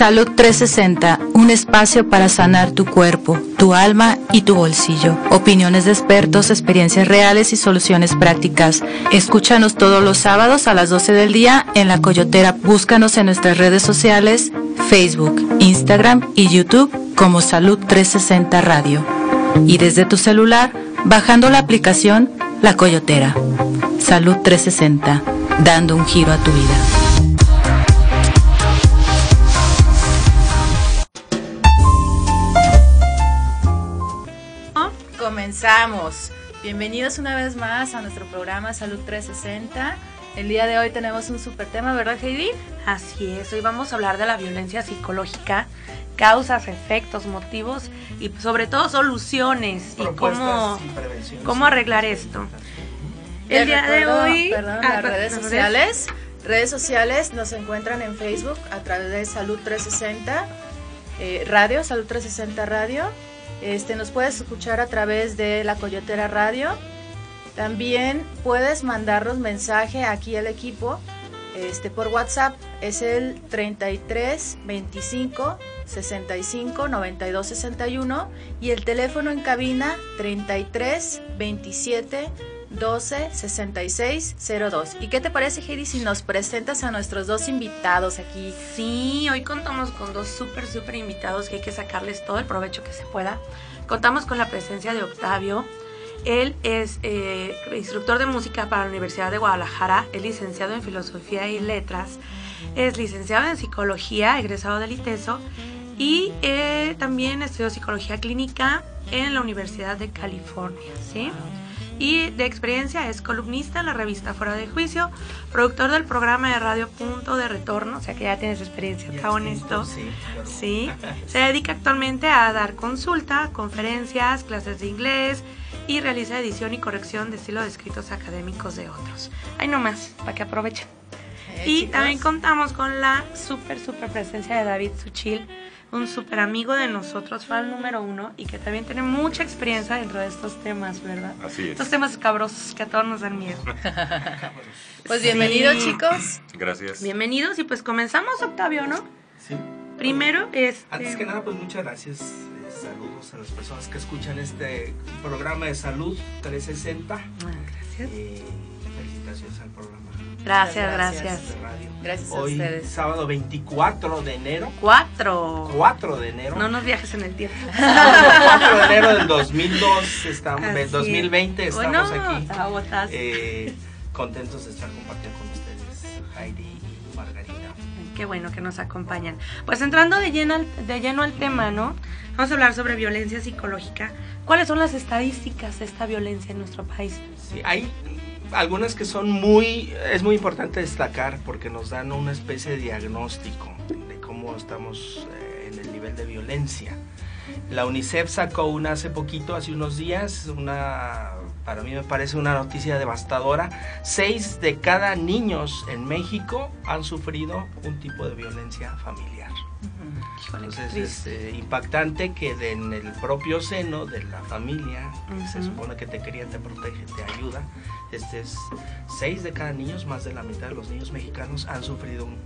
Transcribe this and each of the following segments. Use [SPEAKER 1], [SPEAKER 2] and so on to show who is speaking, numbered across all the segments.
[SPEAKER 1] Salud 360, un espacio para sanar tu cuerpo, tu alma y tu bolsillo. Opiniones de expertos, experiencias reales y soluciones prácticas. Escúchanos todos los sábados a las 12 del día en La Coyotera. Búscanos en nuestras redes sociales, Facebook, Instagram y YouTube como Salud 360 Radio. Y desde tu celular, bajando la aplicación La Coyotera. Salud 360, dando un giro a tu vida. Comenzamos. Bienvenidos una vez más a nuestro programa Salud 360. El día de hoy tenemos un super tema, ¿verdad Heidi?
[SPEAKER 2] Así es, hoy vamos a hablar de la violencia psicológica, causas, efectos, motivos y sobre todo soluciones y cómo, cómo arreglar esto.
[SPEAKER 1] El día de hoy, perdón, ah, las redes sociales, redes sociales nos encuentran en Facebook a través de Salud 360 eh, Radio, Salud 360 Radio este, nos puedes escuchar a través de la Coyotera Radio. También puedes mandarnos mensaje aquí al equipo este, por WhatsApp. Es el 33 25 65 92 61 y el teléfono en cabina 33 27 12 66 02. ¿Y qué te parece, Heidi, si nos presentas a nuestros dos invitados aquí?
[SPEAKER 2] Sí, hoy contamos con dos súper, súper invitados que hay que sacarles todo el provecho que se pueda. Contamos con la presencia de Octavio. Él es eh, instructor de música para la Universidad de Guadalajara, es licenciado en Filosofía y Letras, es licenciado en Psicología, egresado del ITESO y eh, también estudió Psicología Clínica en la Universidad de California, ¿sí? Y de experiencia es columnista en la revista Fuera de Juicio, productor del programa de radio Punto de Retorno, o sea que ya tienes experiencia, está honesto. Sí, sí. Se dedica actualmente a dar consulta, conferencias, clases de inglés y realiza edición y corrección de estilo de escritos académicos de otros. Ahí nomás, para que aprovechen. Eh, y también contamos con la súper, súper presencia de David Suchil un súper amigo de nosotros, fan número uno, y que también tiene mucha experiencia dentro de estos temas, ¿verdad?
[SPEAKER 3] Así es.
[SPEAKER 2] Estos temas cabrosos que a todos nos dan miedo.
[SPEAKER 1] pues bienvenidos, chicos.
[SPEAKER 3] Gracias.
[SPEAKER 2] Bienvenidos, y pues comenzamos, Octavio, ¿no?
[SPEAKER 4] Sí.
[SPEAKER 2] Primero, es.
[SPEAKER 4] Este, Antes que nada, pues muchas gracias. Eh, saludos a las personas que escuchan este programa de salud 360. Ah,
[SPEAKER 2] gracias.
[SPEAKER 4] Eh, felicitaciones al programa.
[SPEAKER 2] Gracias, gracias.
[SPEAKER 1] Gracias, a
[SPEAKER 4] Hoy,
[SPEAKER 1] ustedes.
[SPEAKER 4] sábado 24 de enero.
[SPEAKER 2] 4.
[SPEAKER 4] 4 de enero.
[SPEAKER 2] No nos viajes en el tiempo.
[SPEAKER 4] 4 de enero del 2002, estamos, 2020 estamos aquí. Eh, contentos de estar compartiendo con ustedes, Heidi y Margarita.
[SPEAKER 2] Qué bueno que nos acompañan. Pues entrando de lleno, de lleno al tema, ¿no? Vamos a hablar sobre violencia psicológica. ¿Cuáles son las estadísticas de esta violencia en nuestro país?
[SPEAKER 4] Sí, hay algunas que son muy, es muy importante destacar porque nos dan una especie de diagnóstico de cómo estamos eh, en el nivel de violencia. La UNICEF sacó una hace poquito, hace unos días, una, para mí me parece una noticia devastadora. Seis de cada niños en México han sufrido un tipo de violencia familiar. Entonces es eh, impactante que en el propio seno de la familia, que se supone que te quería, te protege, te ayuda, este es seis de cada niño, más de la mitad de los niños mexicanos han sufrido un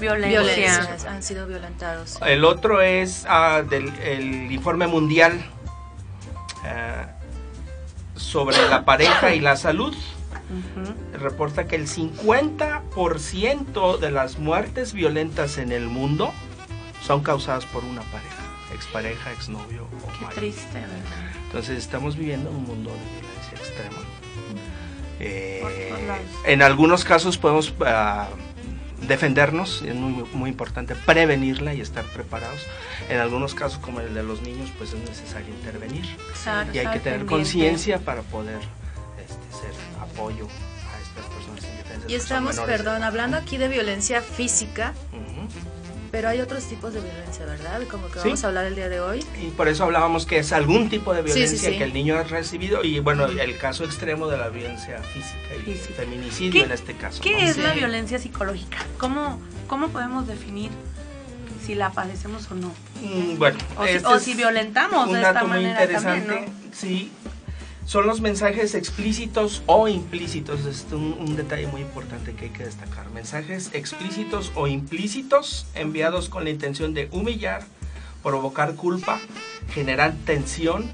[SPEAKER 1] violencia. han sido violentados.
[SPEAKER 4] El otro es ah, del el informe mundial ah, sobre la pareja y la salud. Reporta que el 50% de las muertes violentas en el mundo son causadas por una pareja, expareja, exnovio o
[SPEAKER 2] Qué triste, ¿verdad?
[SPEAKER 4] Entonces estamos viviendo un mundo de violencia extrema. Eh, en algunos casos podemos uh, defendernos, es muy, muy, importante prevenirla y estar preparados. En algunos casos, como el de los niños, pues es necesario intervenir. y hay que tener conciencia para poder este, ser apoyo a estas personas
[SPEAKER 1] Y estamos, perdón, hablando aquí de violencia física. Pero hay otros tipos de violencia, ¿verdad? Como que vamos a hablar el día de hoy.
[SPEAKER 4] Y por eso hablábamos que es algún tipo de violencia que el niño ha recibido y bueno, el caso extremo de la violencia física y feminicidio en este caso.
[SPEAKER 2] ¿Qué es la violencia psicológica? ¿Cómo, ¿Cómo podemos definir si la padecemos o no?
[SPEAKER 4] Mm, bueno,
[SPEAKER 2] o, si, este violentamos de esta manera también, ¿no?
[SPEAKER 4] Sí, son los mensajes explícitos o implícitos. Es un, detalle muy importante que hay que destacar. Mensajes explícitos o implícitos enviados con la intención de humillar, provocar culpa, generar tensión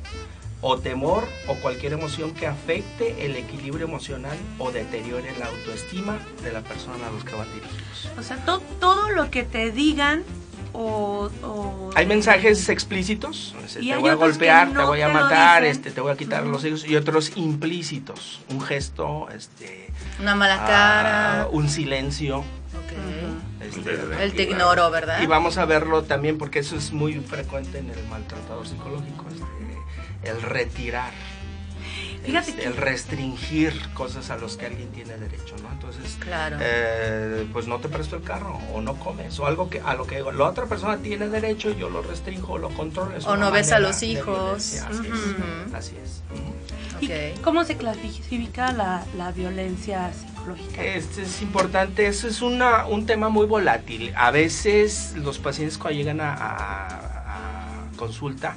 [SPEAKER 4] o temor o cualquier emoción que afecte el equilibrio emocional o deteriore la autoestima de la persona a los que van dirigidos.
[SPEAKER 2] O sea, todo lo que te digan o,
[SPEAKER 4] hay mensajes explícitos te voy a golpear te voy a matar este te voy a quitar los hijos y otros implícitos un gesto este
[SPEAKER 1] una mala ah, cara
[SPEAKER 4] un silencio.
[SPEAKER 1] Este, el te ignoro verdad
[SPEAKER 4] y vamos a verlo también porque eso es muy frecuente en el maltratador psicológico este, el retirar el restringir cosas a los que alguien tiene derecho, ¿no? Entonces,
[SPEAKER 1] claro.
[SPEAKER 4] Eh, pues no te presto el carro o no comes o algo que a lo que la otra persona tiene derecho yo lo restringo o lo controlo.
[SPEAKER 1] O no ves a los hijos.
[SPEAKER 4] Así es.
[SPEAKER 2] ¿Y cómo se clasifica la, la violencia psicológica?
[SPEAKER 4] Este es importante, eso es una, un tema muy volátil. A veces los pacientes cuando llegan a, a consulta,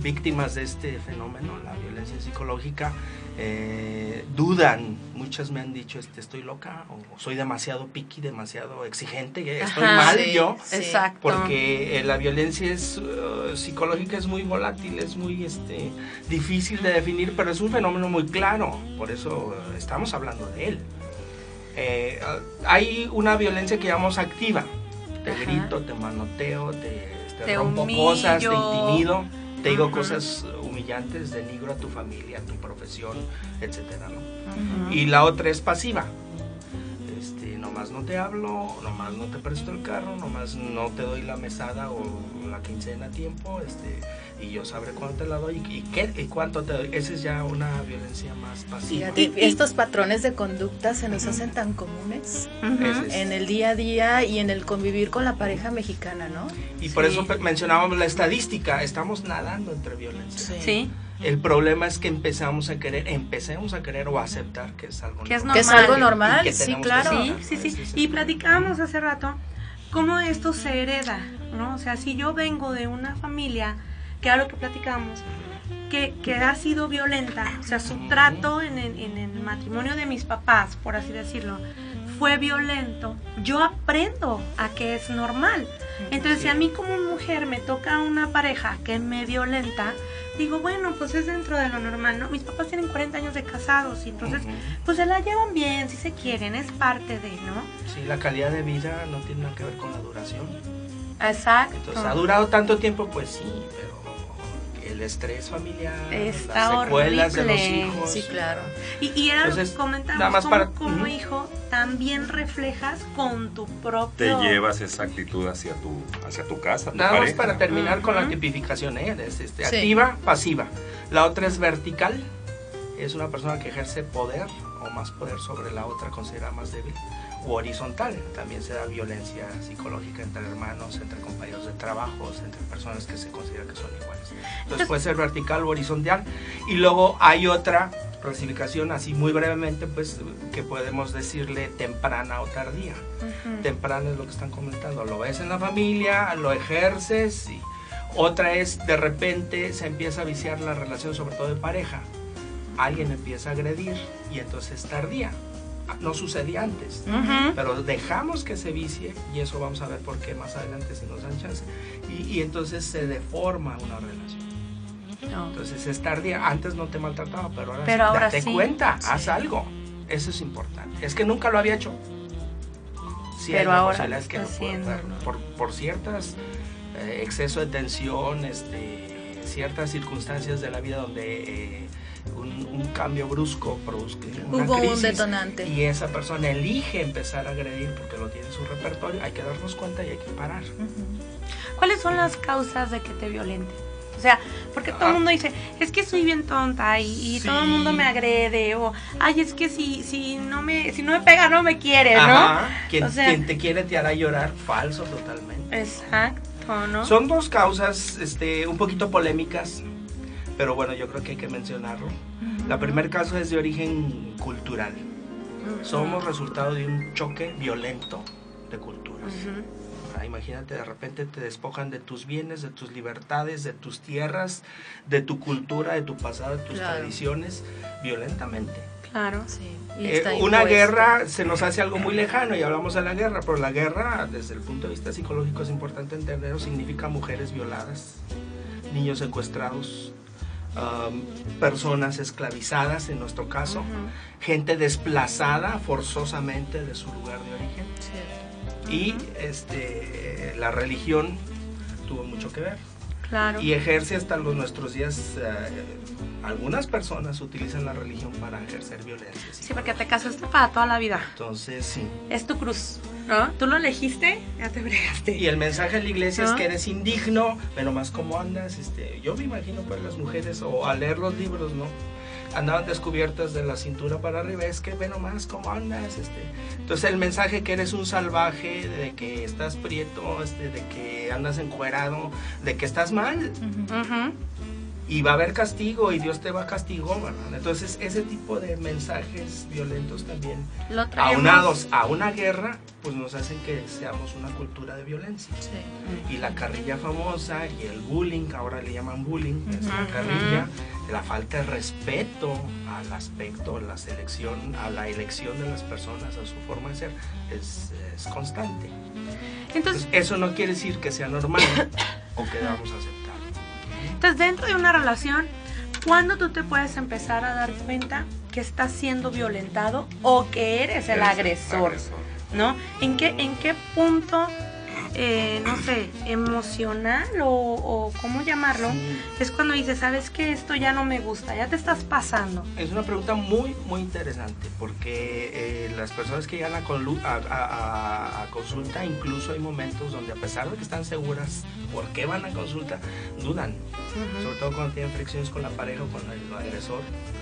[SPEAKER 4] víctimas de este fenómeno, la violencia psicológica, eh, dudan. Muchas me han dicho, este, estoy loca o soy demasiado piqui, demasiado exigente, estoy mal yo.
[SPEAKER 1] Exacto.
[SPEAKER 4] Porque eh, la violencia es, uh, psicológica es muy volátil, es muy este, difícil de definir, pero es un fenómeno muy claro. Por eso uh, estamos hablando de él. Eh, hay una violencia que llamamos activa. Te grito, te manoteo, te, te, rompo cosas, te intimido te digo cosas humillantes, denigro a tu familia, a tu profesión, etcétera, ¿no? Y la otra es pasiva. Nomás no te hablo, nomás no te presto el carro, nomás no te doy la mesada o la quincena a tiempo, este, y yo sabré cuánto te la doy y, qué, y cuánto te doy. Esa es ya una violencia más pasiva.
[SPEAKER 1] y estos patrones de conducta se nos hacen tan comunes en el día a día y en el convivir con la pareja mexicana, ¿no?
[SPEAKER 4] Y por eso mencionábamos la estadística, estamos nadando entre violencia.
[SPEAKER 2] Sí.
[SPEAKER 4] El problema es que empezamos a querer, empecemos a querer o a aceptar que es algo
[SPEAKER 1] normal. Que es, algo normal, sí, claro.
[SPEAKER 2] Sí, sí, sí. Y platicábamos hace rato cómo esto se hereda, ¿no? O sea, si yo vengo de una familia que era lo que platicamos, que, que, ha sido violenta, o sea, su trato en, en, el matrimonio de mis papás, por así decirlo, fue violento, yo aprendo a que es normal. Entonces, si a mí como mujer me toca una pareja que me violenta, digo, bueno, pues es dentro de lo normal, ¿no? Mis papás tienen 40 años de casados y entonces, pues se la llevan bien, si se quieren, es parte de, ¿no?
[SPEAKER 4] Sí, la calidad de vida no tiene nada que ver con la duración.
[SPEAKER 2] Exacto.
[SPEAKER 4] Entonces, ¿ha durado tanto tiempo? Pues sí, pero el estrés familiar,
[SPEAKER 2] Está
[SPEAKER 4] las secuelas de los hijos.
[SPEAKER 1] Sí, claro.
[SPEAKER 2] Y, y era como, como hijo también reflejas con tu propio...
[SPEAKER 3] Te llevas esa actitud hacia tu, hacia tu casa,
[SPEAKER 4] Nada más para terminar con la tipificación, ¿eh? este, activa, pasiva. La otra es vertical, es una persona que ejerce poder o más poder sobre la otra considerada más débil horizontal. También se da violencia psicológica entre hermanos, entre compañeros de trabajo, entre personas que se consideran que son iguales. Entonces puede ser vertical o horizontal. Y luego hay otra clasificación, así muy brevemente, pues que podemos decirle temprana o tardía. Temprana es lo que están comentando. Lo ves en la familia, lo ejerces y otra es de repente se empieza a viciar la relación, sobre todo de pareja. Alguien empieza a agredir y entonces tardía no sucedía antes, pero dejamos que se vicie y eso vamos a ver por qué más adelante si nos dan chance. Y, entonces se deforma una relación. Entonces es tardía, antes no te maltrataba, pero ahora,
[SPEAKER 2] pero ahora
[SPEAKER 4] date cuenta, haz algo. Eso es importante. Es que nunca lo había hecho.
[SPEAKER 2] pero ahora
[SPEAKER 4] es que por, por ciertas eh, exceso de tensión, este, ciertas circunstancias de la vida donde eh, un, cambio brusco produzca una
[SPEAKER 1] Hubo un detonante.
[SPEAKER 4] y esa persona elige empezar a agredir porque lo tiene en su repertorio, hay que darnos cuenta y hay que parar.
[SPEAKER 2] ¿Cuáles son las causas de que te violenten? O sea, porque todo el ah. mundo dice, es que soy bien tonta y, todo el mundo me agrede o, ay, es que si, si no me si no me pega no me quiere, ¿no?
[SPEAKER 4] Quien, quien te quiere te hará llorar, falso totalmente.
[SPEAKER 2] Exacto, ¿no?
[SPEAKER 4] Son dos causas este, un poquito polémicas pero bueno, yo creo que hay que mencionarlo. La primer caso es de origen cultural. Somos resultado de un choque violento de culturas. guerra. Imagínate, de repente te despojan de tus bienes, de tus libertades, de tus tierras, de tu cultura, de tu pasado, de tus tradiciones, violentamente.
[SPEAKER 2] Claro, sí.
[SPEAKER 4] Eh, una guerra se nos hace algo muy lejano y hablamos de la guerra, pero la guerra, desde el punto de vista psicológico, es importante entenderlo, significa mujeres violadas, niños secuestrados, um, personas esclavizadas en nuestro caso, gente desplazada forzosamente de su lugar de origen. Y este, la religión tuvo mucho que ver. Y ejerce hasta los nuestros días. Eh, algunas personas utilizan la religión para ejercer violencia.
[SPEAKER 2] Sí, porque te casaste para toda la vida.
[SPEAKER 4] Entonces, sí.
[SPEAKER 2] Es tu cruz, ¿no? Tú lo elegiste, ya te bregaste.
[SPEAKER 4] Y el mensaje de la iglesia es que eres indigno, pero más como andas. Este, yo me imagino para las mujeres, o al leer los libros, ¿no? andaban descubiertas de la cintura para arriba, es que ve nomás cómo andas, este. Entonces el mensaje que eres un salvaje, de que estás prieto, este, de que andas encuerado, de que estás mal y va a haber castigo y Dios te va a castigar, ¿verdad? Entonces ese tipo de mensajes violentos también, aunados a una guerra, pues nos hacen que seamos una cultura de violencia. Sí. Y la carrilla famosa y el bullying, ahora le llaman bullying, es la carrilla, la falta de respeto al aspecto, la selección, a la elección de las personas, a su forma de ser, es, constante. Entonces, eso no quiere decir que sea normal o que debamos aceptar.
[SPEAKER 2] Entonces, dentro de una relación, ¿cuándo tú te puedes empezar a dar cuenta que estás siendo violentado o que eres el agresor? ¿No? ¿En qué, en qué punto eh, no sé, emocional o, cómo llamarlo, es cuando dices, ¿sabes que Esto ya no me gusta, ya te estás pasando.
[SPEAKER 4] Es una pregunta muy, muy interesante porque eh, las personas que llegan a, a, consulta, incluso hay momentos donde a pesar de que están seguras por qué van a consulta, dudan, sobre todo cuando tienen fricciones con la pareja o con el agresor,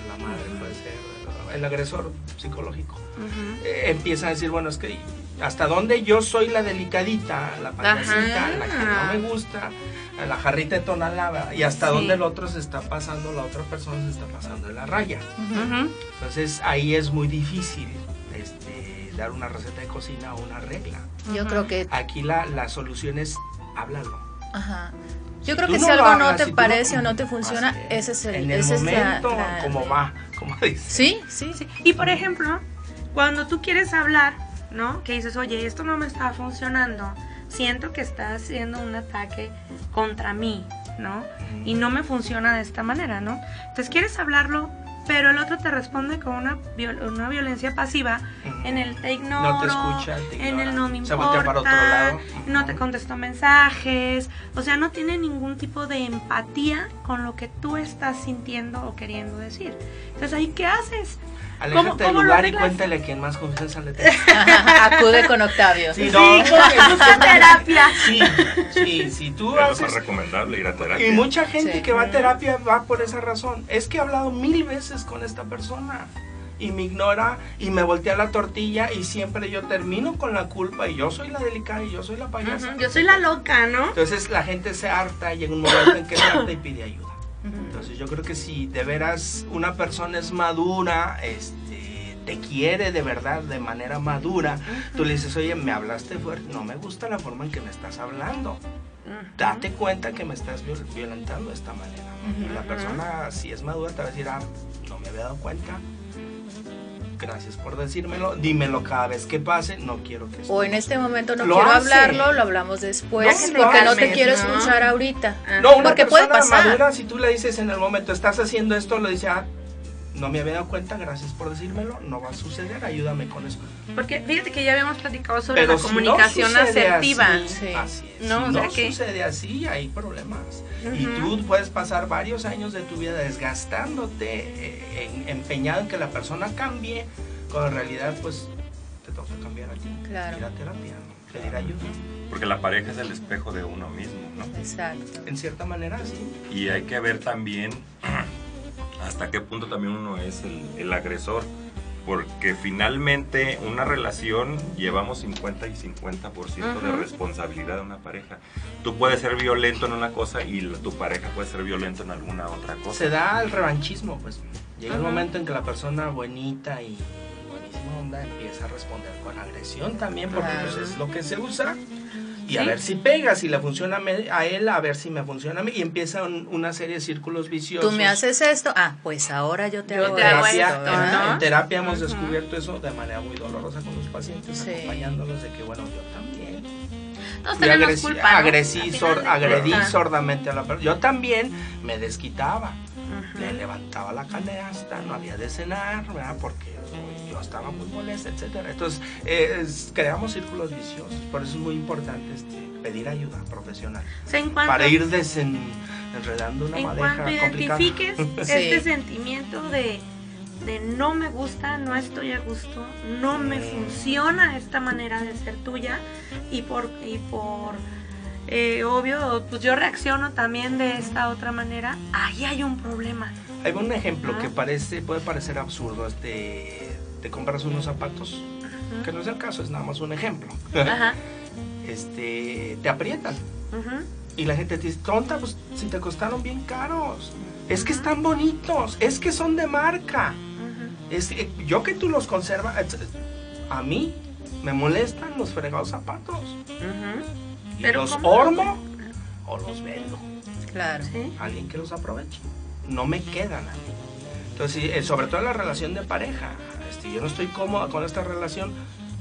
[SPEAKER 4] la madre puede ser, el agresor psicológico. Eh, empiezan a decir, bueno, es que hasta dónde yo soy la delicadita, la payasita, la que no me gusta, la jarrita de tonalaba, y hasta dónde el otro se está pasando, la otra persona se está pasando de la raya. Entonces ahí es muy difícil este, dar una receta de cocina o una regla.
[SPEAKER 1] Yo creo que...
[SPEAKER 4] Aquí la, la solución es háblalo.
[SPEAKER 1] Ajá. Yo creo que si algo no te parece o no te funciona, ese es el,
[SPEAKER 4] en el momento, como va, como dice.
[SPEAKER 1] Sí, sí, sí.
[SPEAKER 2] Y por ejemplo, cuando tú quieres hablar ¿no? Que dices, oye, esto no me está funcionando, siento que está haciendo un ataque contra mí, ¿no? Y no me funciona de esta manera, ¿no? Entonces quieres hablarlo, pero el otro te responde con una, una violencia pasiva en el te ignoro,
[SPEAKER 4] no te escucha,
[SPEAKER 2] en el no me importa, no te contesto mensajes, o sea, no tiene ningún tipo de empatía con lo que tú estás sintiendo o queriendo decir. Entonces ahí, ¿qué haces?
[SPEAKER 4] Aléjate del lugar y cuéntale a quien más confianza le tenga.
[SPEAKER 1] Acude con Octavio.
[SPEAKER 2] Sí, no, eso es terapia.
[SPEAKER 4] Sí, sí, sí, tú
[SPEAKER 3] haces... Es recomendable ir a terapia.
[SPEAKER 4] Y mucha gente que va a terapia va por esa razón. Es que he hablado mil veces con esta persona y me ignora y me voltea la tortilla y siempre yo termino con la culpa y yo soy la delicada y yo soy la payasa.
[SPEAKER 2] yo soy la loca, ¿no?
[SPEAKER 4] Entonces la gente se harta y llega un momento en que se harta y pide ayuda. Entonces yo creo que si de veras una persona es madura, este, te quiere de verdad de manera madura, tú le dices, oye, me hablaste fuerte, no me gusta la forma en que me estás hablando. Date cuenta que me estás violentando de esta manera. La persona, si es madura, te va a decir, ah, no me había dado cuenta, gracias por decírmelo, dímelo cada vez que pase, no quiero que...
[SPEAKER 1] O en este momento no quiero hablarlo, lo hablamos después, porque no te quiero escuchar ahorita.
[SPEAKER 4] No, una porque persona puede pasar. madura, si tú le dices en el momento, estás haciendo esto, lo dice, ah, no me había dado cuenta, gracias por decírmelo, no va a suceder, ayúdame con eso.
[SPEAKER 2] Porque fíjate que ya habíamos platicado sobre la comunicación asertiva.
[SPEAKER 4] Así, No, si no sucede así, hay problemas. Y tú puedes pasar varios años de tu vida desgastándote, eh, empeñado en que la persona cambie, cuando en realidad pues te toca cambiar a ti. Claro. Ir a terapia, pedir ayuda.
[SPEAKER 3] Porque la pareja es el espejo de uno mismo, ¿no?
[SPEAKER 1] Exacto.
[SPEAKER 4] En cierta manera, sí.
[SPEAKER 3] Y hay que ver también hasta qué punto también uno es el, agresor. Porque finalmente una relación llevamos 50 y 50% de responsabilidad de una pareja. Tú puedes ser violento en una cosa y tu pareja puede ser violento en alguna otra cosa.
[SPEAKER 4] Se da el revanchismo, pues. Llega el momento en que la persona buenita y buenísima onda empieza a responder con agresión también, porque pues, es lo que se usa y a ver si pega, si le funciona a él, a ver si me funciona a mí. Y empieza una serie de círculos viciosos.
[SPEAKER 1] Tú me haces esto, ah, pues ahora yo te hago
[SPEAKER 4] esto. En, terapia hemos descubierto eso de manera muy dolorosa con los pacientes, acompañándolos de que, bueno, yo también.
[SPEAKER 2] Todos tenemos culpa,
[SPEAKER 4] agredí sordamente a la persona. Yo también me desquitaba. Le levantaba la canasta, no había de cenar, ¿verdad? Porque yo estaba muy molesta, etcétera. Entonces, creamos círculos viciosos. Por eso es muy importante este, pedir ayuda profesional. para ir desenredando una
[SPEAKER 2] en
[SPEAKER 4] madeja
[SPEAKER 2] cuanto identifiques este sentimiento de, de no me gusta, no estoy a gusto, no me funciona esta manera de ser tuya y por, y por eh, obvio, pues yo reacciono también de esta otra manera, ahí hay un problema.
[SPEAKER 4] Hay un ejemplo que parece, puede parecer absurdo, este, te compras unos zapatos, que no es el caso, es nada más un ejemplo. este, te aprietan. Y la gente te dice, tonta, pues si te costaron bien caros. Es que están bonitos, es que son de marca. Es, yo que tú los conservas, a mí me molestan los fregados zapatos. Y los ormo o los vendo.
[SPEAKER 1] Claro.
[SPEAKER 4] Alguien que los aproveche. No me quedan a mí. Entonces, eh, sobre todo en la relación de pareja. Este, yo no estoy cómoda con esta relación,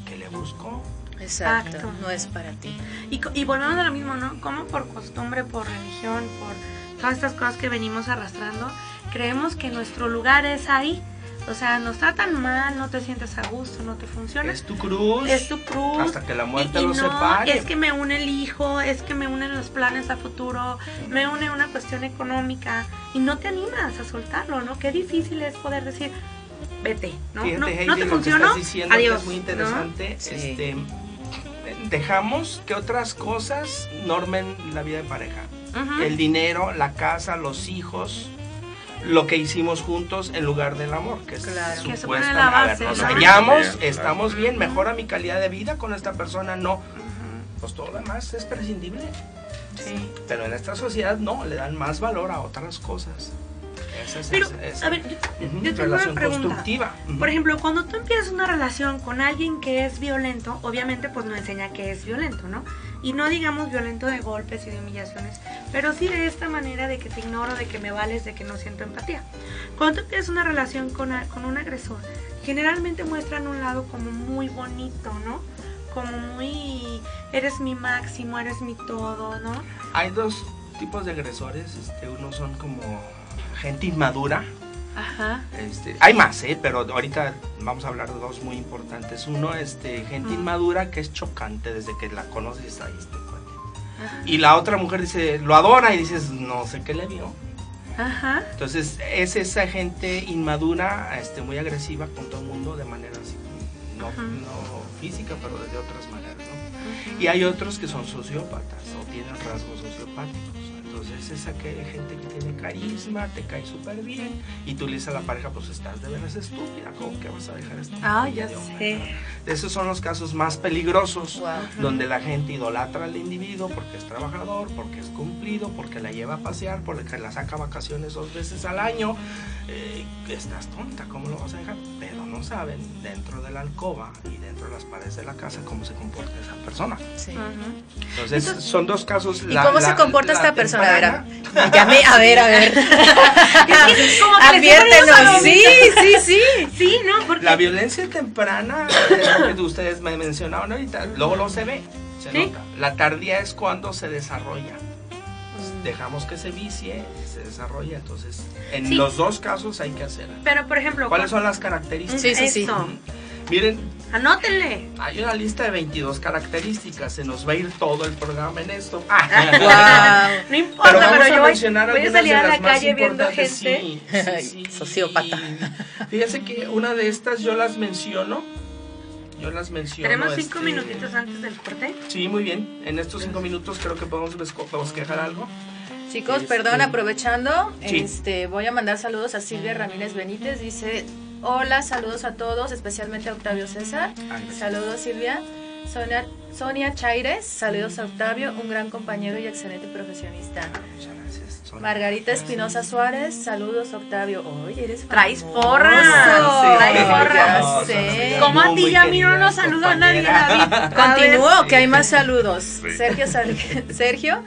[SPEAKER 4] que le busco?
[SPEAKER 1] Exacto, no es para ti.
[SPEAKER 2] Y, y volvemos a lo mismo, ¿no? Como por costumbre, por religión, por todas estas cosas que venimos arrastrando, creemos que nuestro lugar es ahí o sea, nos tratan mal, no te sientes a gusto, no te funciona.
[SPEAKER 4] Es tu cruz.
[SPEAKER 2] Es tu cruz.
[SPEAKER 4] Hasta que la muerte y, lo no,
[SPEAKER 2] Es que me une el hijo, es que me unen los planes a futuro, me une una cuestión económica y no te animas a soltarlo, ¿no? Qué difícil es poder decir, vete, ¿no? no, no te funcionó. Adiós.
[SPEAKER 4] es muy interesante. Este, dejamos que otras cosas normen la vida de pareja. El dinero, la casa, los hijos lo que hicimos juntos en lugar del amor, que es
[SPEAKER 2] claro. supuestamente,
[SPEAKER 4] nos hallamos, estamos bien, mejora mi calidad de vida con esta persona, no. Pues todo lo demás es prescindible. Sí. Pero en esta sociedad no, le dan más valor a otras cosas.
[SPEAKER 2] Pero, a ver, yo, tengo una pregunta. Por ejemplo, cuando tú empiezas una relación con alguien que es violento, obviamente pues no enseña que es violento, ¿no? Y no digamos violento de golpes y de humillaciones, pero sí de esta manera de que te ignoro, de que me vales, de que no siento empatía. Cuando tú empiezas una relación con, con un agresor, generalmente muestran un lado como muy bonito, ¿no? Como muy, eres mi máximo, eres mi todo, ¿no?
[SPEAKER 4] Hay dos tipos de agresores, este, uno son como gente inmadura.
[SPEAKER 2] Ajá.
[SPEAKER 4] Este, hay más, ¿eh? pero ahorita vamos a hablar de dos muy importantes. Uno, este, gente inmadura que es chocante desde que la conoces ahí este Y la otra mujer dice, lo adora y dices, no sé qué le vio.
[SPEAKER 2] Ajá.
[SPEAKER 4] Entonces, es esa gente inmadura, este, muy agresiva con todo el mundo de manera así, no, no física, pero de otras maneras, ¿no? Y hay otros que son sociópatas o tienen rasgos sociopáticos. Entonces, esa que, gente que tiene carisma, te cae súper bien, y tú le dices a la pareja, pues estás de veras estúpida, ¿cómo que vas a dejar esto?
[SPEAKER 2] Ah, ya sé.
[SPEAKER 4] Esos son los casos más peligrosos, donde la gente idolatra al individuo porque es trabajador, porque es cumplido, porque la lleva a pasear, porque la saca vacaciones dos veces al año. Eh, estás tonta, ¿cómo lo vas a dejar? Pero no saben dentro de la alcoba y dentro de las paredes de la casa cómo se comporta esa persona.
[SPEAKER 1] Sí.
[SPEAKER 4] Entonces, son dos casos.
[SPEAKER 1] ¿Y cómo se comporta esta persona? A ver, a, ver, a ver.
[SPEAKER 2] Adviértenos,
[SPEAKER 1] sí, sí, sí.
[SPEAKER 2] Sí, ¿no? Porque...
[SPEAKER 4] La violencia temprana, que ustedes me mencionaban ahorita, luego lo se ve, se nota. La tardía es cuando se desarrolla. Mm. Dejamos que se vicie, se desarrolla, entonces en los dos casos hay que hacer.
[SPEAKER 2] Pero, por ejemplo,
[SPEAKER 4] ¿cuáles son las características?
[SPEAKER 1] Sí, sí, sí.
[SPEAKER 4] Miren,
[SPEAKER 2] Anótenle.
[SPEAKER 4] Hay una lista de 22 características. Se nos va a ir todo el programa en esto. Ah,
[SPEAKER 2] No importa, pero,
[SPEAKER 4] vamos
[SPEAKER 2] a
[SPEAKER 4] yo mencionar
[SPEAKER 2] voy, a salir a la calle viendo gente.
[SPEAKER 4] Sí,
[SPEAKER 1] sí, Sociópata.
[SPEAKER 4] Fíjense que una de estas yo las menciono. Yo las menciono.
[SPEAKER 2] ¿Tenemos cinco este, minutitos antes del corte?
[SPEAKER 4] Sí, muy bien. En estos cinco minutos creo que podemos bosquejar algo.
[SPEAKER 1] Chicos, perdón, este, aprovechando, este, voy a mandar saludos a Silvia Ramírez Benítez. Dice, Hola, saludos a todos, especialmente a Octavio César. saludos Silvia. Sonia, Sonia Chaires, saludos a Octavio, un gran compañero y excelente profesionista.
[SPEAKER 4] Muchas gracias. persona.
[SPEAKER 1] Margarita Espinosa Suárez, saludos Octavio. Oye, eres
[SPEAKER 2] Traes
[SPEAKER 1] famoso.
[SPEAKER 2] porra. Traes porra.
[SPEAKER 1] Ya sé.
[SPEAKER 2] Como a ti y a mí no nos saluda nadie, David.
[SPEAKER 1] Continúo, que hay más saludos. Sergio, Sergio,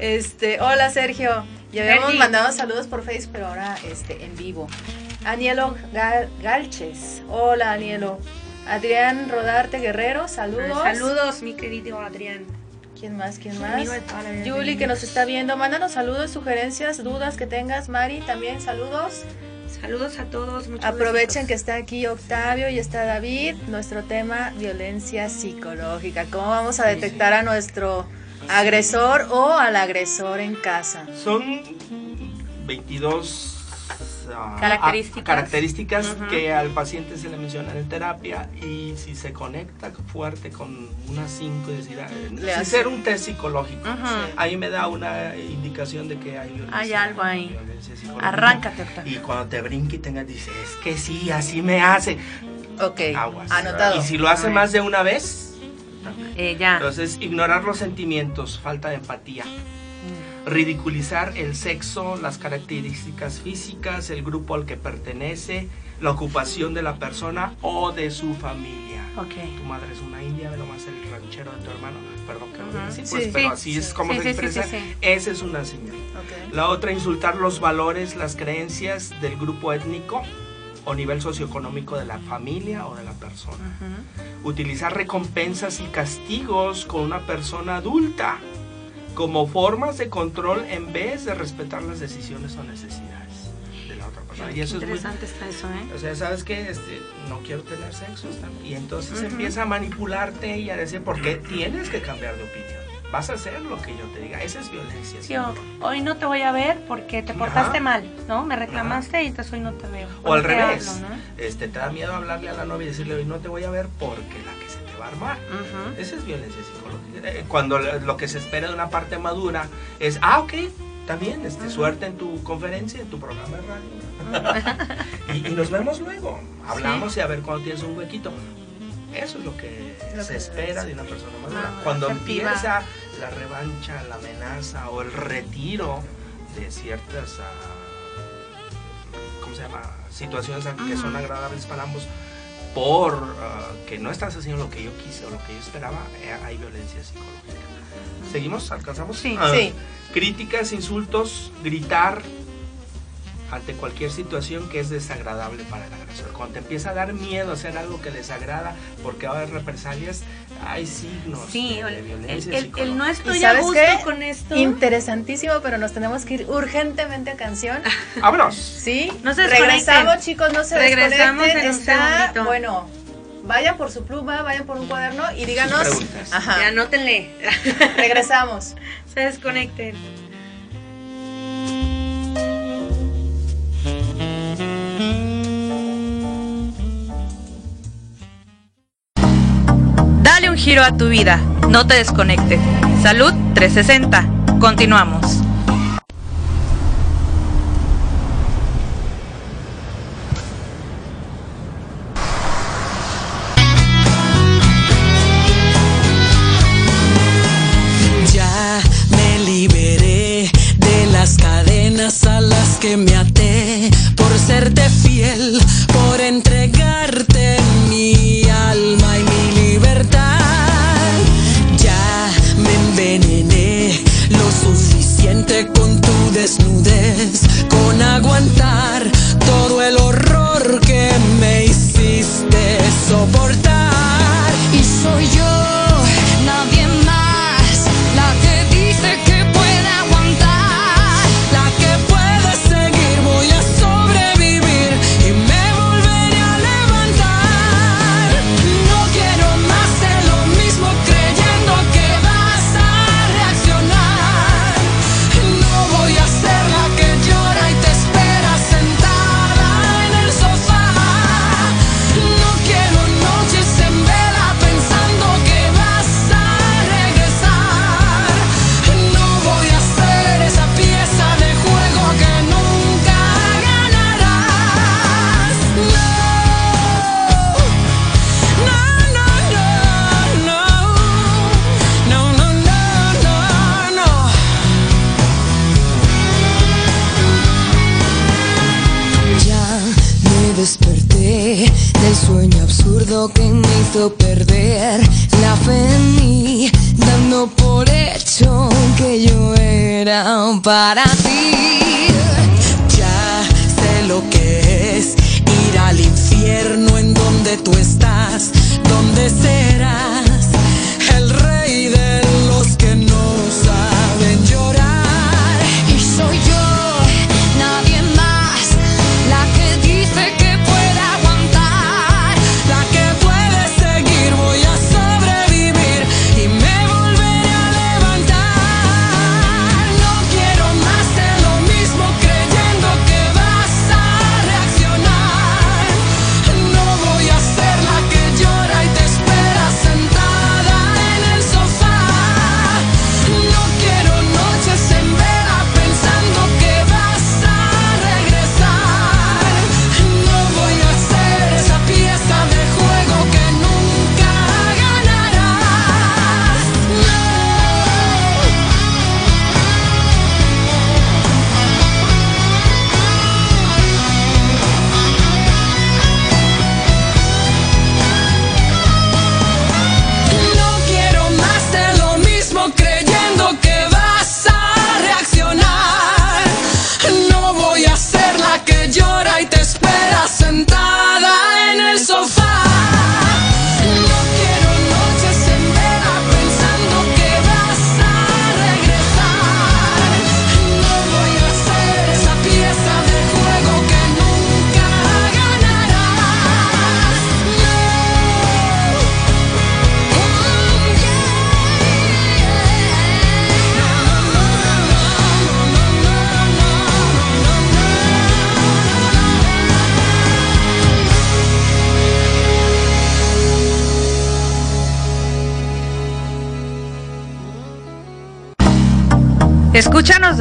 [SPEAKER 1] este, hola Sergio. Ya habíamos mandado saludos por Facebook, pero ahora este, en vivo. Anielo Gal- Galches, hola Anielo. Adrián Rodarte Guerrero, saludos.
[SPEAKER 2] Saludos, mi querido Adrián.
[SPEAKER 1] ¿Quién más? ¿Quién más? Julie que nos está viendo, mándanos saludos, sugerencias, dudas que tengas. Mari, también saludos.
[SPEAKER 2] Saludos a todos. muchos
[SPEAKER 1] Aprovechen que está aquí Octavio y está David. Nuestro tema, violencia psicológica. ¿Cómo vamos a detectar a nuestro agresor o al agresor en casa?
[SPEAKER 4] Son 22
[SPEAKER 2] Características.
[SPEAKER 4] características
[SPEAKER 2] Ujú.
[SPEAKER 4] que al paciente se le mencionan en terapia y si se conecta fuerte con unas 5, decir, sin ser un test psicológico,
[SPEAKER 2] Ujú.
[SPEAKER 4] ahí me da una indicación de que hay violencia.
[SPEAKER 2] Hay algo ahí.
[SPEAKER 4] violencia.
[SPEAKER 2] Arráncate, Octavio.
[SPEAKER 4] Y cuando te brinque y tengas, dices, es que sí, así me hace.
[SPEAKER 1] Ok,
[SPEAKER 4] Aguas.
[SPEAKER 1] anotado.
[SPEAKER 4] Y si lo hace más de una vez.
[SPEAKER 2] Eh, ya.
[SPEAKER 4] Entonces, ignorar los sentimientos, falta de empatía. Ridiculizar el sexo, las características físicas, el grupo al que pertenece, la ocupación de la persona o de su familia.
[SPEAKER 2] Ok.
[SPEAKER 4] Tu madre es una india, ve nomás el ranchero de tu hermano. Perdón que lo diga
[SPEAKER 2] Ujú.
[SPEAKER 4] así, pues,
[SPEAKER 1] Sí,
[SPEAKER 4] pero
[SPEAKER 2] sí,
[SPEAKER 4] así
[SPEAKER 1] sí.
[SPEAKER 4] es como se expresa. Esa es una señal.
[SPEAKER 1] Ok.
[SPEAKER 4] La otra, insultar los valores, las creencias del grupo étnico o nivel socioeconómico de la familia o de la persona
[SPEAKER 2] Ujú.
[SPEAKER 4] utilizar recompensas y castigos con una persona adulta como formas de control en vez de respetar las decisiones o necesidades de la otra persona. Y eso es muy...
[SPEAKER 2] Interesante está eso, ¿eh?
[SPEAKER 4] O sea, ¿sabes qué? Este, no quiero tener sexo. Y entonces
[SPEAKER 2] Ujú.
[SPEAKER 4] empieza a manipularte y a decir, ¿por qué tienes que cambiar de opinión? Vas a hacer lo que yo te diga. Esa es violencia.
[SPEAKER 2] Sí, o, hoy no te voy a ver porque te portaste
[SPEAKER 4] Ajá.
[SPEAKER 2] mal, ¿no? Me reclamaste y entonces hoy no te veo.
[SPEAKER 4] O al
[SPEAKER 2] ¿Por qué
[SPEAKER 4] revés.
[SPEAKER 2] hablo, no?
[SPEAKER 4] este, te da miedo hablarle a la novia y decirle, hoy no te voy a ver porque la que va a armar. Esa es violencia psicológica. Eh, Cuando lo que se espera de una parte madura es, ah, ok, está bien, este, suerte en tu conferencia, en tu programa de radio. y, y nos vemos luego. Hablamos y a ver cuándo tienes un huequito. Eso es lo que
[SPEAKER 1] Lo
[SPEAKER 4] se
[SPEAKER 1] que
[SPEAKER 4] espera de una persona madura.
[SPEAKER 2] Ah,
[SPEAKER 4] Cuando empieza la revancha, la amenaza o el retiro de ciertas, ah, ¿cómo se llama? Situaciones que son agradables para ambos por ah, que no estás haciendo lo que yo quise o lo que yo esperaba, eh, hay violencia psicológica. ¿Seguimos? ¿Alcanzamos?
[SPEAKER 2] Sí.
[SPEAKER 1] Sí.
[SPEAKER 4] Críticas, insultos, gritar ante cualquier situación que es desagradable para el agresor. Cuando te empieza a dar miedo hacer algo que les agrada porque va a haber represalias, hay signos
[SPEAKER 2] Sí,
[SPEAKER 4] de,
[SPEAKER 2] el,
[SPEAKER 4] de
[SPEAKER 2] el,
[SPEAKER 4] violencia
[SPEAKER 2] el- el
[SPEAKER 4] psicológica.
[SPEAKER 2] no
[SPEAKER 1] ¿Y
[SPEAKER 2] estoy a
[SPEAKER 1] sabes
[SPEAKER 2] gusto
[SPEAKER 1] qué?
[SPEAKER 2] con esto.
[SPEAKER 1] Interesantísimo, pero nos tenemos que ir urgentemente a canción.
[SPEAKER 4] ¡Vámonos!
[SPEAKER 1] ¿Sí?
[SPEAKER 2] No se
[SPEAKER 1] Regresamos, chicos, no se
[SPEAKER 2] Regresamos
[SPEAKER 1] desconecten.
[SPEAKER 2] en un
[SPEAKER 1] Está,
[SPEAKER 2] segundito.
[SPEAKER 1] bueno, vayan por su pluma, vayan por un cuaderno y díganos.
[SPEAKER 4] preguntas.
[SPEAKER 1] Ajá.
[SPEAKER 2] Ya anótenle.
[SPEAKER 1] Regresamos.
[SPEAKER 2] se desconecten.
[SPEAKER 5] Giro a tu vida, no te desconectes. Salud 360. Continuamos.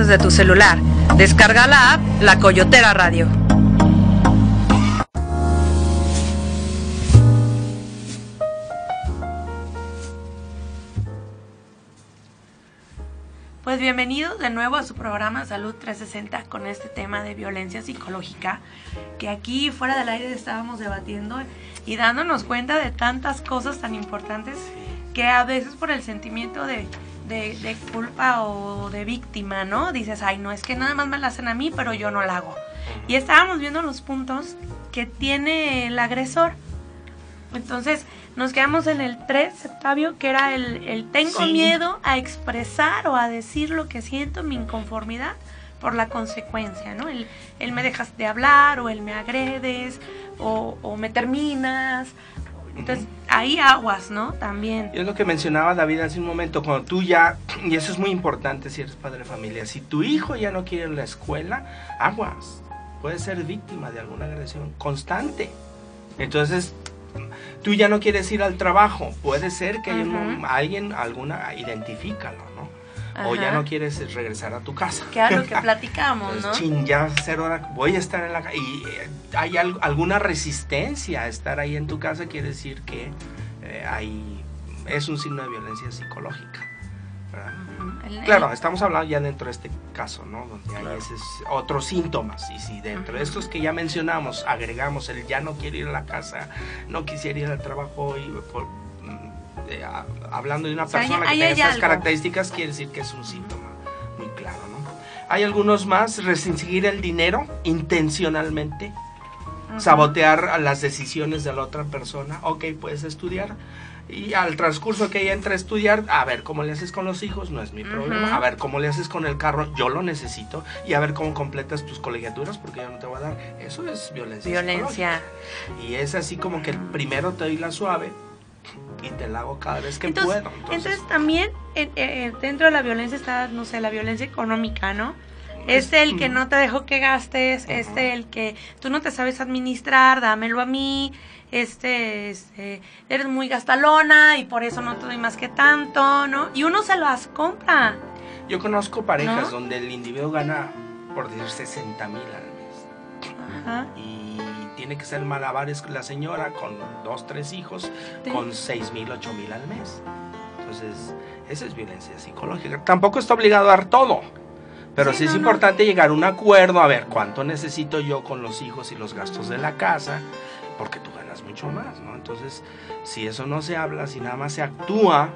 [SPEAKER 5] Desde tu celular. Descarga la app La Coyotera Radio.
[SPEAKER 2] Pues bienvenidos de nuevo a su programa Salud 360 con este tema de violencia psicológica que aquí fuera del aire estábamos debatiendo y dándonos cuenta de tantas cosas tan importantes que a veces por el sentimiento de de, culpa o de víctima, ¿no? Dices, ay, no, es que nada más me la hacen a mí, pero yo no la hago. Y estábamos viendo los puntos que tiene el agresor. Entonces, nos quedamos en el 3, Octavio, que era el, tengo miedo a expresar o a decir lo que siento, mi inconformidad por la consecuencia, ¿no? El, me dejas de hablar o el me agredes o, o me terminas entonces, ahí aguas, ¿no? También.
[SPEAKER 4] Y es lo que mencionaba David hace un momento, cuando tú ya, y eso es muy importante si eres padre de familia, si tu hijo ya no quiere ir a la escuela, aguas, puede ser víctima de alguna agresión constante. Entonces, tú ya no quieres ir al trabajo, puede ser que haya alguien, alguna, identifícalo, ¿no? O ya no quieres regresar a tu casa.
[SPEAKER 2] Que es lo que platicamos, ¿no?
[SPEAKER 4] Chin, ya cero hora, voy a estar en la casa. Y eh, hay alguna resistencia a estar ahí en tu casa, quiere decir que eh, hay, es un signo de violencia psicológica. Claro, estamos hablando ya dentro de este caso, ¿no? Donde hay esos otros síntomas. Y si dentro de estos que ya mencionamos agregamos el ya no quiero ir a la casa, no quisiera ir al trabajo y por, hablando de una persona que tiene estas características, quiere decir que es un síntoma muy claro, ¿no? Hay algunos más, restringir el dinero intencionalmente, sabotear las decisiones de la otra persona, ok, puedes estudiar, y al transcurso que ella entra a estudiar, a ver cómo le haces con los hijos, no es mi problema. A ver cómo le haces con el carro, yo lo necesito. Y a ver cómo completas tus colegiaturas, porque yo no te voy a dar. Eso es violencia.
[SPEAKER 2] Violencia.
[SPEAKER 4] Y es así como que primero te doy la suave, y te la hago cada vez que puedo.
[SPEAKER 2] Entonces, también eh, eh, dentro de la violencia está, no sé, la violencia económica, ¿no? Es el que no te dejo que gastes, es el que tú no te sabes administrar, dámelo a mí, este, este, eres muy gastalona y por eso no te doy más que tanto, ¿no? Y uno se las compra.
[SPEAKER 4] Yo conozco parejas donde el individuo gana, por decir, 60 mil al mes. Ajá. Y tiene que ser malabares la señora con dos, tres hijos, con seis mil, ocho mil al mes. Entonces, esa es violencia psicológica. Tampoco está obligado a dar todo. Pero sí, es importante llegar a un acuerdo, a ver cuánto necesito yo con los hijos y los gastos de la casa, porque tú ganas mucho más, ¿no? Entonces, si eso no se habla, si nada más se actúa,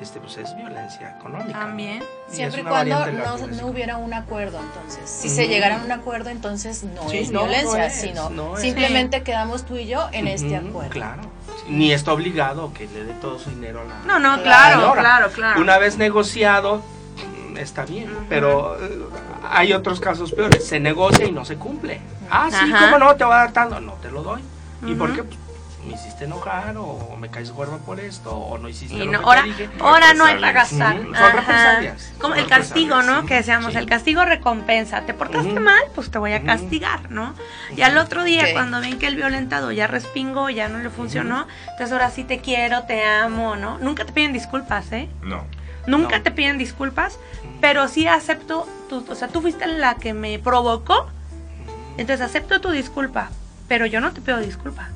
[SPEAKER 4] este pues es violencia económica.
[SPEAKER 2] También.
[SPEAKER 1] Siempre y cuando no, hubiera un acuerdo, entonces. Si se llegara a un acuerdo, entonces no es violencia, sino simplemente quedamos tú y yo en este acuerdo.
[SPEAKER 4] Claro. Ni está obligado que le dé todo su dinero a la.
[SPEAKER 2] No, no, claro, claro, claro.
[SPEAKER 4] Una vez negociado, mm, está bien, pero eh, hay otros casos peores. Se negocia y no se cumple. Ah, sí, ¿cómo no? Te voy a dar tanto. No te lo doy. ¿Y por qué? Me hiciste enojar o me caes gordo por esto o no hiciste lo que
[SPEAKER 2] ahora,
[SPEAKER 4] te dije.
[SPEAKER 2] Ahora no hay para gastar.
[SPEAKER 4] son represalias.
[SPEAKER 2] Como el castigo, ¿no? Que decíamos, el castigo recompensa. Te portaste mal, pues te voy a castigar, ¿no? Y al otro día, cuando ven que el violentado ya respingó, ya no le funcionó, entonces ahora sí te quiero, te amo, ¿no? Nunca te piden disculpas, ¿eh?
[SPEAKER 3] No.
[SPEAKER 2] Nunca te piden disculpas, pero sí acepto, tu, o sea, tú fuiste la que me provocó, entonces acepto tu disculpa, pero yo no te pido disculpa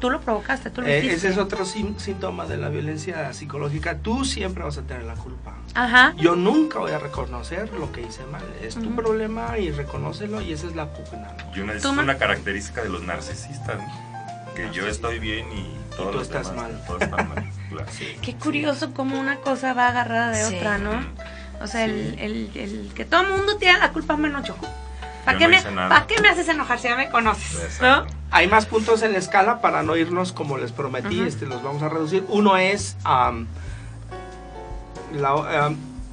[SPEAKER 2] tú lo provocaste, tú lo eh,
[SPEAKER 4] Ese es otro síntoma de la violencia psicológica. Tú siempre vas a tener la culpa.
[SPEAKER 2] Ajá.
[SPEAKER 4] Yo nunca voy a reconocer lo que hice mal. Es tu problema y reconócelo y esa es la pugna.
[SPEAKER 3] Y una, es una característica de los narcisistas, que yo estoy bien y todo
[SPEAKER 4] tú estás mal.
[SPEAKER 2] Qué curioso cómo una cosa va agarrada de otra, ¿no? O sea, el, el, el, que todo el mundo tiene la culpa menos yo. ¿Para qué, me, qué me haces enojar si ya me conoces?
[SPEAKER 4] Hay más puntos en la escala para no irnos como les prometí, este, los vamos a reducir. Uno es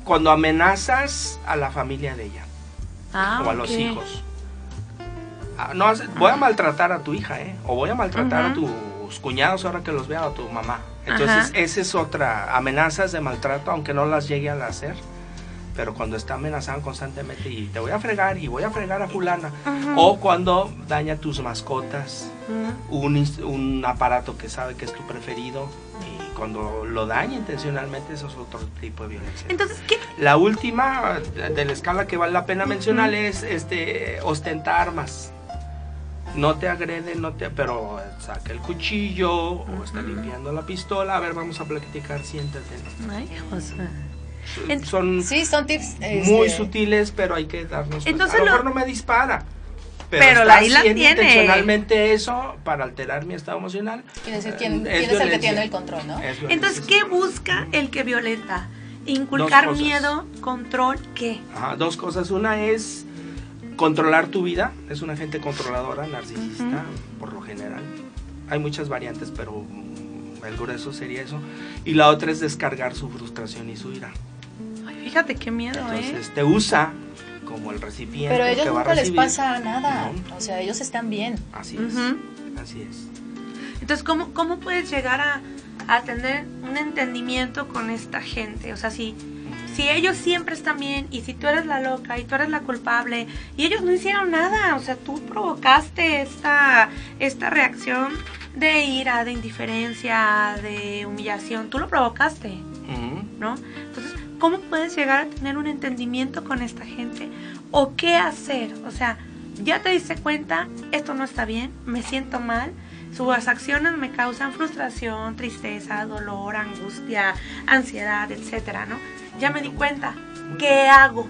[SPEAKER 4] cuando amenazas a la familia de ella
[SPEAKER 2] ah,
[SPEAKER 4] o a los hijos. Ah, no, voy a maltratar a tu hija, ¿eh? O voy a maltratar a tus cuñados ahora que los vea, o a tu mamá. Entonces, esa es otra, amenazas de maltrato, aunque no las llegue a hacer pero cuando está amenazando constantemente y te voy a fregar y voy a fregar a fulana, o cuando daña tus mascotas, un, aparato que sabe que es tu preferido y cuando lo daña intencionalmente eso es otro tipo de violencia.
[SPEAKER 2] Entonces, ¿qué?
[SPEAKER 4] La última de la escala que vale la pena mencionar es este ostentar armas. No te agrede, no te, pero saca el cuchillo o está limpiando la pistola. A ver, vamos a platicar, siéntate.
[SPEAKER 2] Ay, José
[SPEAKER 4] son,
[SPEAKER 1] sí, son tips
[SPEAKER 4] muy este, sutiles, pero hay que darnos
[SPEAKER 2] Entonces a
[SPEAKER 4] lo mejor no me dispara.
[SPEAKER 2] Pero, pero la isla tiene
[SPEAKER 4] intencionalmente eso para alterar mi estado emocional.
[SPEAKER 1] Quiere decir, ¿quién, es, el que tiene el control, no?
[SPEAKER 2] Entonces, ¿qué busca el que violenta? Inculcar miedo, control, ¿qué?
[SPEAKER 4] dos cosas. Una es controlar tu vida. Es una gente controladora, narcisista, por lo general. Hay muchas variantes, pero el grueso sería eso. Y la otra es descargar su frustración y su ira.
[SPEAKER 2] Fíjate qué miedo, ¿eh?
[SPEAKER 4] Entonces te usa como el recipiente.
[SPEAKER 1] Pero a ellos nunca les pasa nada. O sea, ellos están bien.
[SPEAKER 4] Así es. Así es.
[SPEAKER 2] Entonces, ¿cómo, cómo puedes llegar a, a, tener un entendimiento con esta gente? O sea, si, si ellos siempre están bien y si tú eres la loca y tú eres la culpable y ellos no hicieron nada, o sea, tú provocaste esta, esta reacción de ira, de indiferencia, de humillación, tú lo provocaste, ¿no? Entonces, ¿cómo puedes llegar a tener un entendimiento con esta gente? ¿O qué hacer? O sea, ya te diste cuenta, esto no está bien, me siento mal, sus acciones me causan frustración, tristeza, dolor, angustia, ansiedad, etcétera, ¿no? Ya me di cuenta, ¿qué hago?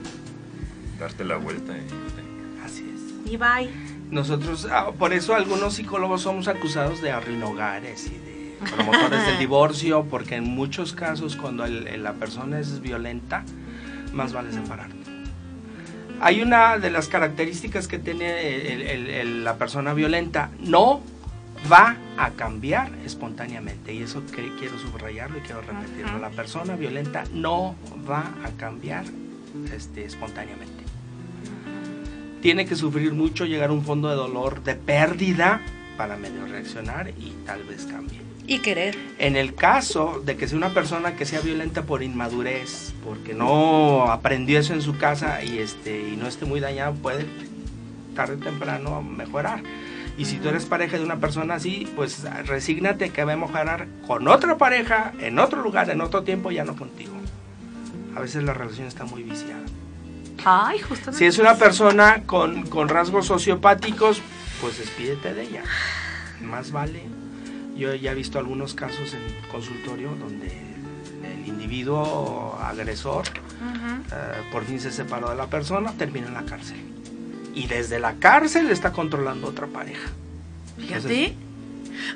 [SPEAKER 3] Darte la vuelta.
[SPEAKER 4] Así es.
[SPEAKER 2] Y bye.
[SPEAKER 4] Nosotros, ah, por eso algunos psicólogos somos acusados de hogares y de promotores del divorcio, porque en muchos casos cuando la persona es violenta, más vale separarte. Hay una de las características que tiene la persona violenta, no va a cambiar espontáneamente y eso que quiero subrayarlo y quiero repetirlo. La persona violenta no va a cambiar este, espontáneamente. Tiene que sufrir mucho, llegar a un fondo de dolor, de pérdida para medio reaccionar y tal vez cambie.
[SPEAKER 1] Y querer.
[SPEAKER 4] En el caso de que sea una persona que sea violenta por inmadurez, porque no aprendió eso en su casa y, este, y no esté muy dañado, puede tarde o temprano mejorar. Y si tú eres pareja de una persona así, pues resígnate que va a mejorar con otra pareja, en otro lugar, en otro tiempo, ya no contigo. A veces la relación está muy viciada.
[SPEAKER 2] Ay, justamente.
[SPEAKER 4] Si es una persona con, con rasgos sociopáticos, pues despídete de ella. Más vale yo ya he visto algunos casos en consultorio donde el individuo agresor eh, por fin se separó de la persona, termina en la cárcel. Y desde la cárcel está controlando otra pareja.
[SPEAKER 2] Fíjate.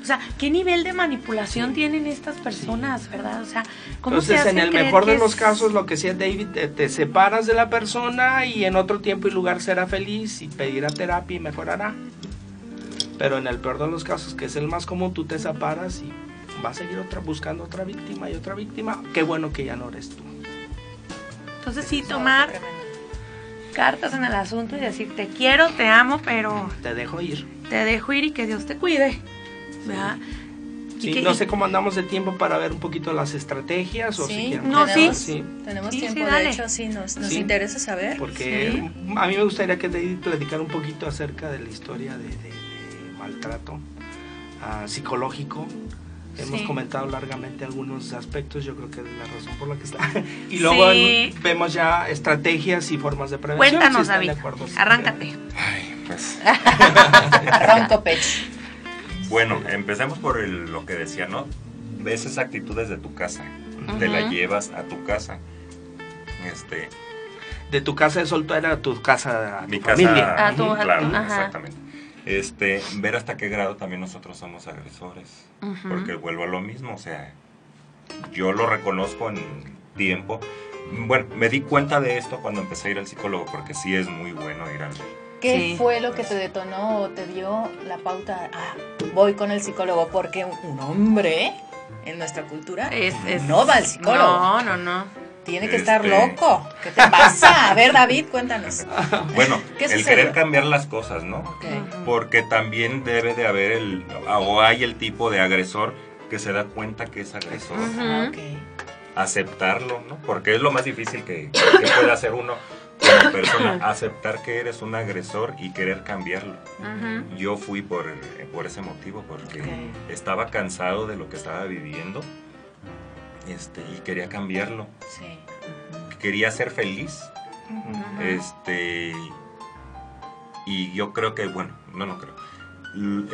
[SPEAKER 2] O sea, ¿qué nivel de manipulación tienen estas personas, verdad? O sea, ¿cómo
[SPEAKER 4] Entonces,
[SPEAKER 2] se
[SPEAKER 4] en el mejor de los casos, lo que decía David, te, separas de la persona y en otro tiempo y lugar será feliz y pedirá terapia y mejorará. Pero en el peor de los casos, que es el más común, tú te separas y vas a seguir otra, buscando otra víctima y otra víctima. Qué bueno que ya no eres tú.
[SPEAKER 2] Entonces sí, tomar cartas en el asunto y decir, te quiero, te amo, pero...
[SPEAKER 4] Te dejo ir.
[SPEAKER 2] Te dejo ir y que Dios te cuide. ¿verdad?
[SPEAKER 4] Sí, no sé cómo andamos de tiempo para ver un poquito las estrategias. O
[SPEAKER 1] sí, no, sí. Tenemos tiempo, de hecho, sí, nos, nos interesa saber.
[SPEAKER 4] Porque a mí me gustaría que te platicar un poquito acerca de la historia de, maltrato uh, psicológico Hemos comentado largamente algunos aspectos, yo creo que es la razón por la que está. y luego vemos ya estrategias y formas de prevención.
[SPEAKER 2] Cuéntanos, David. Arráncate.
[SPEAKER 3] Ay, pues.
[SPEAKER 1] Arranco pecho.
[SPEAKER 3] Bueno, empecemos por lo que decía, ¿no? Ves esas actitudes de tu casa, te la llevas a tu casa. Este.
[SPEAKER 4] De tu casa de soltera a tu casa,
[SPEAKER 3] a mi casa, familia. A tu, claro, exactamente este, ver hasta qué grado también nosotros somos agresores. Porque vuelvo a lo mismo, o sea, yo lo reconozco en tiempo. Bueno, me di cuenta de esto cuando empecé a ir al psicólogo, porque sí es muy bueno ir al
[SPEAKER 1] ¿Qué fue lo que te detonó o te dio la pauta? Ah, voy con el psicólogo, porque un hombre en nuestra cultura no va al psicólogo.
[SPEAKER 2] No, no, no
[SPEAKER 1] tiene que estar este, loco. ¿Qué te pasa? A ver, David, cuéntanos.
[SPEAKER 3] Bueno, el querer cambiar las cosas, ¿no? Porque también debe de haber el, o hay el tipo de agresor que se da cuenta que es agresor. Aceptarlo, ¿no? Porque es lo más difícil que, puede hacer uno como persona, aceptar que eres un agresor y querer cambiarlo. Yo fui por, por ese motivo, porque estaba cansado de lo que estaba viviendo este, y quería cambiarlo. Sí. Quería ser feliz. Este, y yo creo que, bueno, no, no creo.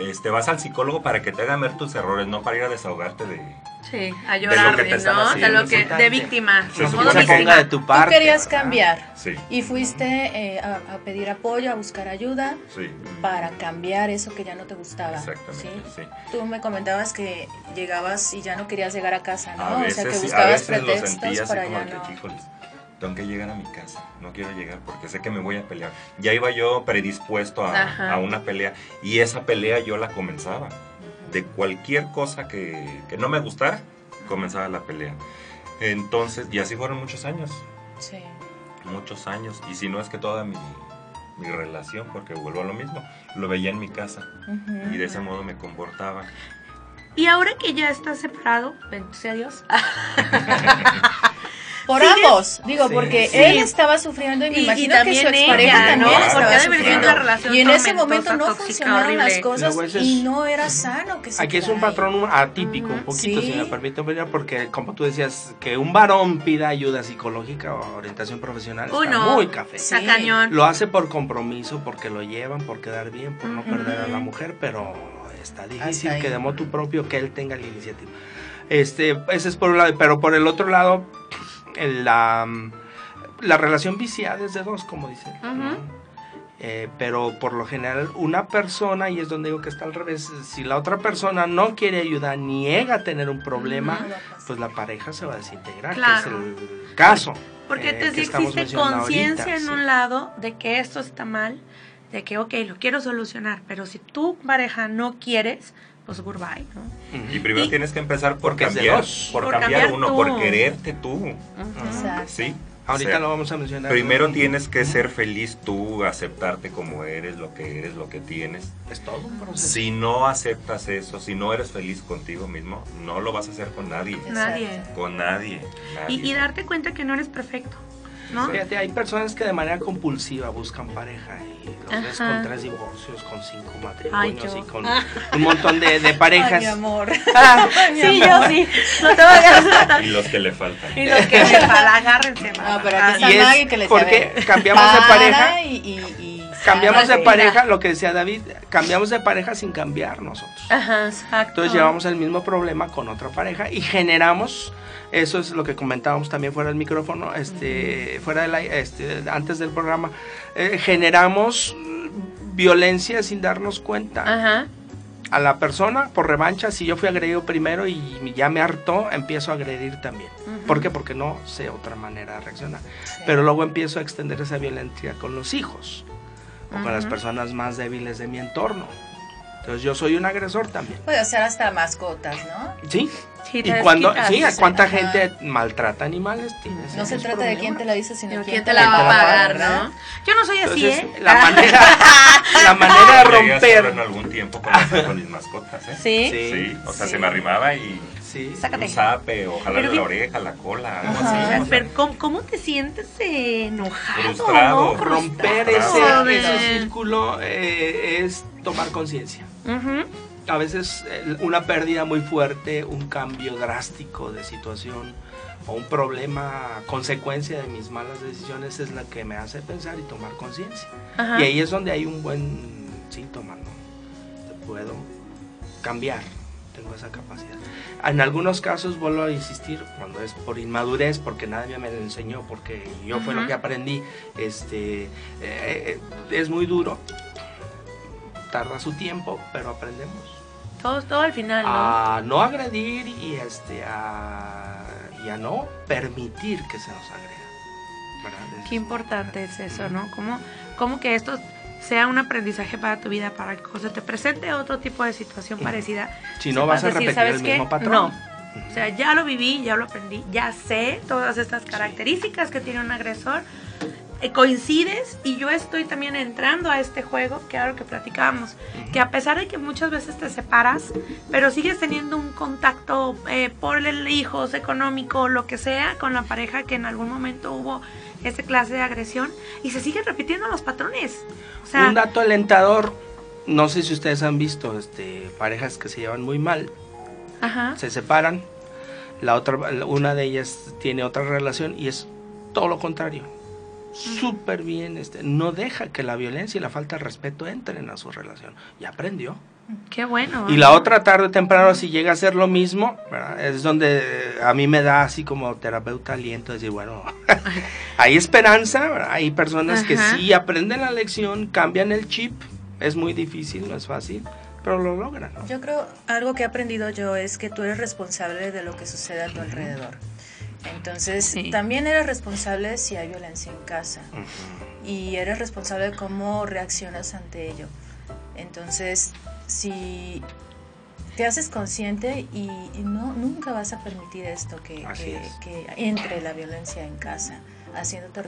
[SPEAKER 3] Este, vas al psicólogo para que te hagan ver tus errores, no para ir a desahogarte de,
[SPEAKER 2] Sí, a llorar, ¿no? De, lo que, de víctima.
[SPEAKER 4] Se de tu parte.
[SPEAKER 1] Tú querías cambiar. Sí. Y fuiste eh, a, pedir apoyo, a buscar ayuda para cambiar eso que ya no te gustaba. Exactamente. ¿sí? Tú me comentabas que llegabas y ya no querías llegar a casa, ¿no?
[SPEAKER 3] o sea, que buscabas pretextos para ya no. tengo que llegar a mi casa, no quiero llegar porque sé que me voy a pelear. Ya iba yo predispuesto a, a una pelea y esa pelea yo la comenzaba de cualquier cosa que, no me gustara, comenzaba la pelea. Entonces, y así fueron muchos años. Sí. Muchos años. Y si no es que toda mi, relación, porque vuelvo a lo mismo, lo veía en mi casa. Y de ese modo me comportaba.
[SPEAKER 2] Y ahora que ya estás separado, bendito a Dios.
[SPEAKER 1] Por ambos, digo, porque él estaba sufriendo y me imagino que su expareja también estaba sufriendo. y en ese momento no funcionaron las cosas y no era sano que
[SPEAKER 4] Aquí es un patrón atípico, un poquito, si me permite, porque como tú decías, que un varón pida ayuda psicológica o orientación profesional está muy café. Lo hace por compromiso, porque lo llevan, por quedar bien, por no perder a la mujer, pero está difícil que de motu propio que él tenga la iniciativa. Este, ese es por un lado, pero por el otro lado, la, la relación viciada es de dos, como dicen. Eh, pero por lo general una persona, y es donde digo que está al revés, si la otra persona no quiere ayudar, niega a tener un problema, pues la pareja se va a desintegrar, que es el caso.
[SPEAKER 2] Porque eh, te existe conciencia en un lado de que esto está mal, de que, ok, lo quiero solucionar, pero si tu pareja no quieres, pues goodbye,
[SPEAKER 3] ¿no? Y primero tienes que empezar por, cambiar, por, cambiar, uno, por quererte tú. ¿Sí?
[SPEAKER 4] Ahorita lo vamos a mencionar.
[SPEAKER 3] Primero tienes que ser feliz tú, aceptarte como eres, lo que eres, lo que tienes.
[SPEAKER 4] Es todo un proceso.
[SPEAKER 3] Si no aceptas eso, si no eres feliz contigo mismo, no lo vas a hacer con nadie.
[SPEAKER 2] Nadie.
[SPEAKER 3] Con nadie.
[SPEAKER 2] y, darte cuenta que no eres perfecto.
[SPEAKER 4] Fíjate, hay personas que de manera compulsiva buscan pareja y los ves con tres divorcios, con cinco matrimonios y con un montón de, de parejas. Ay,
[SPEAKER 1] mi amor.
[SPEAKER 2] Ah, sí, yo sí. No te
[SPEAKER 3] a Y los que le faltan.
[SPEAKER 2] Y los que le faltan, agárrense.
[SPEAKER 1] No, pero aquí está y que les
[SPEAKER 4] Porque cambiamos de pareja. y, cambiamos de pareja, lo que decía David, cambiamos de pareja sin cambiar nosotros.
[SPEAKER 2] Ajá, exacto.
[SPEAKER 4] Entonces llevamos el mismo problema con otra pareja y generamos eso es lo que comentábamos también fuera del micrófono, este, fuera del, este, antes del programa. Eh, generamos violencia sin darnos cuenta. a la persona por revancha, si yo fui agredido primero y ya me hartó, empiezo a agredir también. ¿Por qué? Porque no sé otra manera de reaccionar. Pero luego empiezo a extender esa violencia con los hijos o con las personas más débiles de mi entorno. Entonces yo soy un agresor también.
[SPEAKER 1] Puede ser hasta mascotas, ¿no?
[SPEAKER 4] Sí. y cuando, sí, ¿cuánta gente maltrata animales tienes?
[SPEAKER 1] No se trata de quién te la dice, sino
[SPEAKER 2] de quién te la va a pagar, ¿no? Yo no soy así, ¿eh?
[SPEAKER 4] La manera, la manera de romper.
[SPEAKER 3] en algún tiempo con, con mis mascotas, ¿eh?
[SPEAKER 2] ¿Sí?
[SPEAKER 3] Sí. O sea, se me arrimaba y
[SPEAKER 4] Sí.
[SPEAKER 3] Un zape, o jalarle la oreja, la cola, algo así.
[SPEAKER 2] Pero ¿cómo, te sientes enojado?
[SPEAKER 3] Frustrado.
[SPEAKER 4] Romper ese, círculo eh, es tomar conciencia. A veces eh, una pérdida muy fuerte, un cambio drástico de situación o un problema consecuencia de mis malas decisiones es la que me hace pensar y tomar conciencia. Y ahí es donde hay un buen síntoma, ¿no? Puedo cambiar, tengo esa capacidad. En algunos casos, vuelvo a insistir, cuando es por inmadurez, porque nadie me lo enseñó, porque yo fue lo que aprendí, este, eh, es muy duro, tarda su tiempo, pero aprendemos.
[SPEAKER 2] Todo, todo al final, ¿no?
[SPEAKER 4] A no agredir y, este, a, y a no permitir que se nos agreda.
[SPEAKER 2] Qué importante es eso, ¿no? Como, como que esto sea un aprendizaje para tu vida, para que se te presente otro tipo de situación parecida.
[SPEAKER 4] Si no, vas a repetir el mismo patrón.
[SPEAKER 2] No. O sea, ya lo viví, ya lo aprendí, ya sé todas estas características que tiene un agresor. Eh, coincides y yo estoy también entrando a este juego, que ahora que platicábamos, que a pesar de que muchas veces te separas, pero sigues teniendo un contacto eh, por el hijos económico, lo que sea, con la pareja que en algún momento hubo esta clase de agresión y se siguen repitiendo los patrones.
[SPEAKER 4] un dato alentador, no sé si ustedes han visto este, parejas que se llevan muy mal, se separan, la otra, una de ellas tiene otra relación y es todo lo contrario. Súper bien, este, no deja que la violencia y la falta de respeto entren a su relación. Y aprendió.
[SPEAKER 2] Qué bueno.
[SPEAKER 4] Y la otra tarde o temprano, si llega a ser lo mismo, es donde a mí me da así como terapeuta aliento, decir, bueno, hay esperanza, hay personas que sí aprenden la lección, cambian el chip, es muy difícil, no es fácil, pero lo logran.
[SPEAKER 1] Yo creo, algo que he aprendido yo es que tú eres responsable de lo que sucede a tu alrededor. Entonces, también eres responsable si hay violencia en casa. Y eres responsable de cómo reaccionas ante ello. Entonces, si te haces consciente y, no nunca vas a permitir esto que, que, entre la violencia en casa haciéndote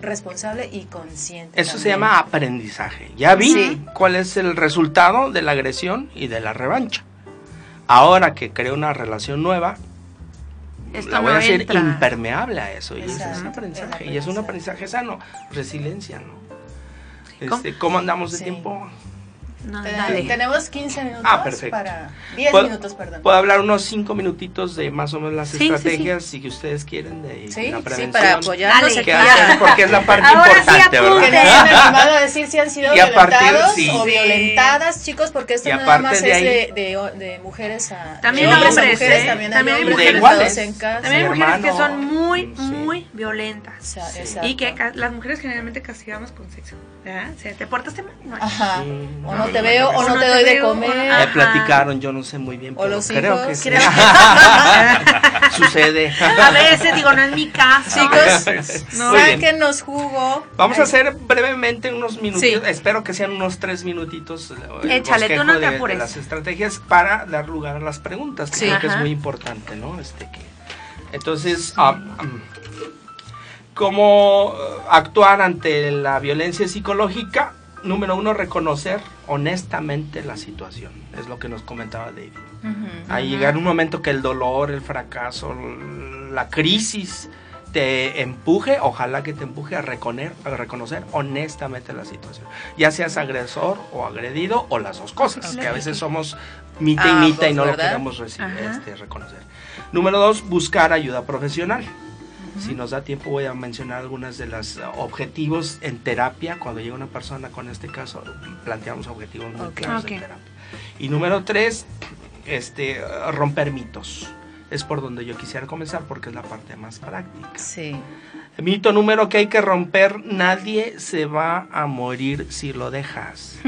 [SPEAKER 1] responsable y consciente.
[SPEAKER 4] Eso se llama aprendizaje. Ya vi cuál es el resultado de la agresión y de la revancha. Ahora que creo una relación nueva, la voy a hacer impermeable a eso. Y es un aprendizaje. Y es un aprendizaje sano. Resiliencia, ¿no? Este, ¿Cómo andamos de tiempo?
[SPEAKER 1] Tenemos 15 minutos ah, para 10 minutos, perdón.
[SPEAKER 4] Puedo hablar unos 5 minutitos de más o menos las estrategias si que ustedes quieren de, la prevención. Sí,
[SPEAKER 1] para apoyarnos
[SPEAKER 4] porque es la parte importante,
[SPEAKER 1] ¿verdad? Que decir si han sido violentados o violentadas, chicos, porque esto nada más de es de, de, mujeres a
[SPEAKER 2] también
[SPEAKER 1] de
[SPEAKER 2] hombres, mujeres,
[SPEAKER 1] ¿eh? también hay
[SPEAKER 2] también
[SPEAKER 1] mujeres
[SPEAKER 2] iguales. en casa. También hay mujeres que son muy, muy violentas. Y que las mujeres generalmente castigamos con sexo. ¿verdad? O sea, te portaste mal.
[SPEAKER 1] Ajá. Te veo o no, te doy de comer.
[SPEAKER 4] Me platicaron, yo no sé muy bien, pero creo que sí. Sucede.
[SPEAKER 2] A veces digo, no es mi caso.
[SPEAKER 1] Chicos, no. que nos jugó.
[SPEAKER 4] Vamos a hacer brevemente unos minutitos, espero que sean unos tres minutitos.
[SPEAKER 2] Eh, Échale, tú no te
[SPEAKER 4] apures. las estrategias para dar lugar a las preguntas, que creo que es muy importante, ¿no? Este que entonces, ah, mm, ¿cómo actuar ante la violencia psicológica? número uno, reconocer honestamente la situación. Es lo que nos comentaba David. a llegar un momento que el dolor, el fracaso, la crisis te empuje, ojalá que te empuje a, reconocer, a reconocer honestamente la situación. Ya seas agresor o agredido o las dos cosas, que a veces somos mita y mita y no lo queremos este, reconocer. Número dos, buscar ayuda profesional. Si nos da tiempo voy a mencionar algunos de los objetivos en terapia. Cuando llega una persona con este caso, planteamos objetivos muy claros en terapia. Y número tres, este, romper mitos. Es por donde yo quisiera comenzar porque es la parte más práctica.
[SPEAKER 1] Sí.
[SPEAKER 4] mito número que hay que romper, nadie se va a morir si lo dejas.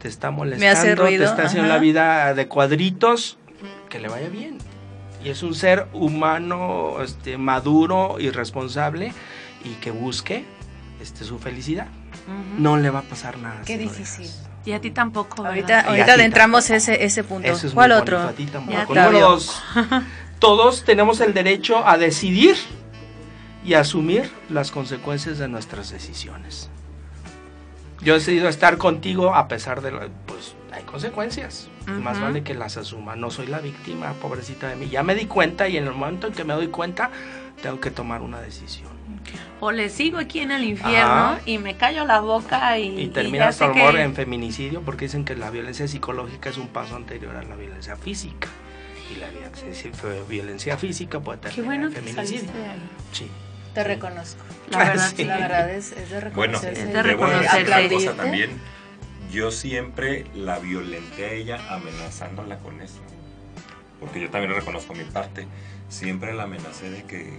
[SPEAKER 4] te está molestando, te está haciendo la vida de cuadritos, que le vaya bien. Y es un ser humano, este, maduro y responsable y que busque este, su felicidad. No le va a pasar nada.
[SPEAKER 1] Qué difícil.
[SPEAKER 2] Y a ti tampoco.
[SPEAKER 1] Ahorita, ahorita adentramos ese, ese punto. ¿Cuál otro? A ti
[SPEAKER 4] tampoco. todos tenemos el derecho a decidir y asumir las consecuencias de nuestras decisiones. Yo he decidido estar contigo a pesar de, pues consecuencias. Más vale que las asuma. No soy la víctima, pobrecita de mí. Ya me di cuenta y en el momento en que me doy cuenta, tengo que tomar una decisión.
[SPEAKER 2] O le sigo aquí en el infierno y me callo la boca y...
[SPEAKER 4] Y termina su amor en feminicidio porque dicen que la violencia psicológica es un paso anterior a la violencia física. Y la violencia, física puede terminar en feminicidio. Sí.
[SPEAKER 1] Te reconozco. La verdad, la verdad es, de reconocer.
[SPEAKER 3] Bueno, es de reconocer. cosa también. Yo siempre la violenté a ella amenazándola con eso. Porque yo también reconozco mi parte. Siempre la amenacé de que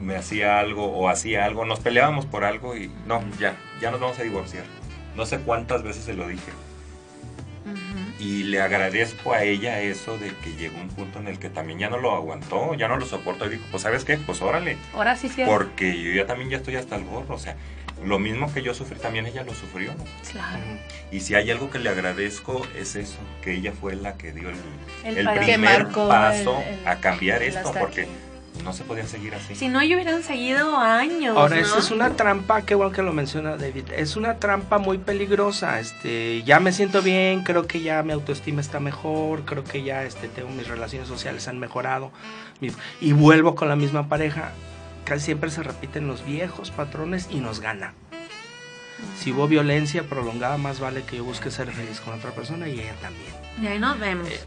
[SPEAKER 3] me hacía algo o hacía algo. Nos peleábamos por algo y no, ya, ya nos vamos a divorciar. No sé cuántas veces se lo dije. Y le agradezco a ella eso de que llegó un punto en el que también ya no lo aguantó, ya no lo soportó y dijo, pues sabes qué, pues órale.
[SPEAKER 2] Ahora sí sí.
[SPEAKER 3] Porque yo ya también ya estoy hasta el gorro, o sea, lo mismo que yo sufrí, también ella lo sufrió.
[SPEAKER 2] Claro.
[SPEAKER 3] Y si hay algo que le agradezco es eso, que ella fue la que dio el, el, primer paso a cambiar esto, porque no se podía seguir así.
[SPEAKER 2] Si no, hubieran seguido años.
[SPEAKER 4] Ahora, eso es una trampa, qué bueno que lo menciona David, es una trampa muy peligrosa. Este, ya me siento bien, creo que ya mi autoestima está mejor, creo que ya este, tengo mis relaciones sociales han mejorado y vuelvo con la misma pareja. Casi siempre se repiten los viejos patrones y nos gana. Si hubo violencia prolongada, más vale que yo busque ser feliz con otra persona y ella también.
[SPEAKER 2] Y ahí nos vemos.
[SPEAKER 4] Eh,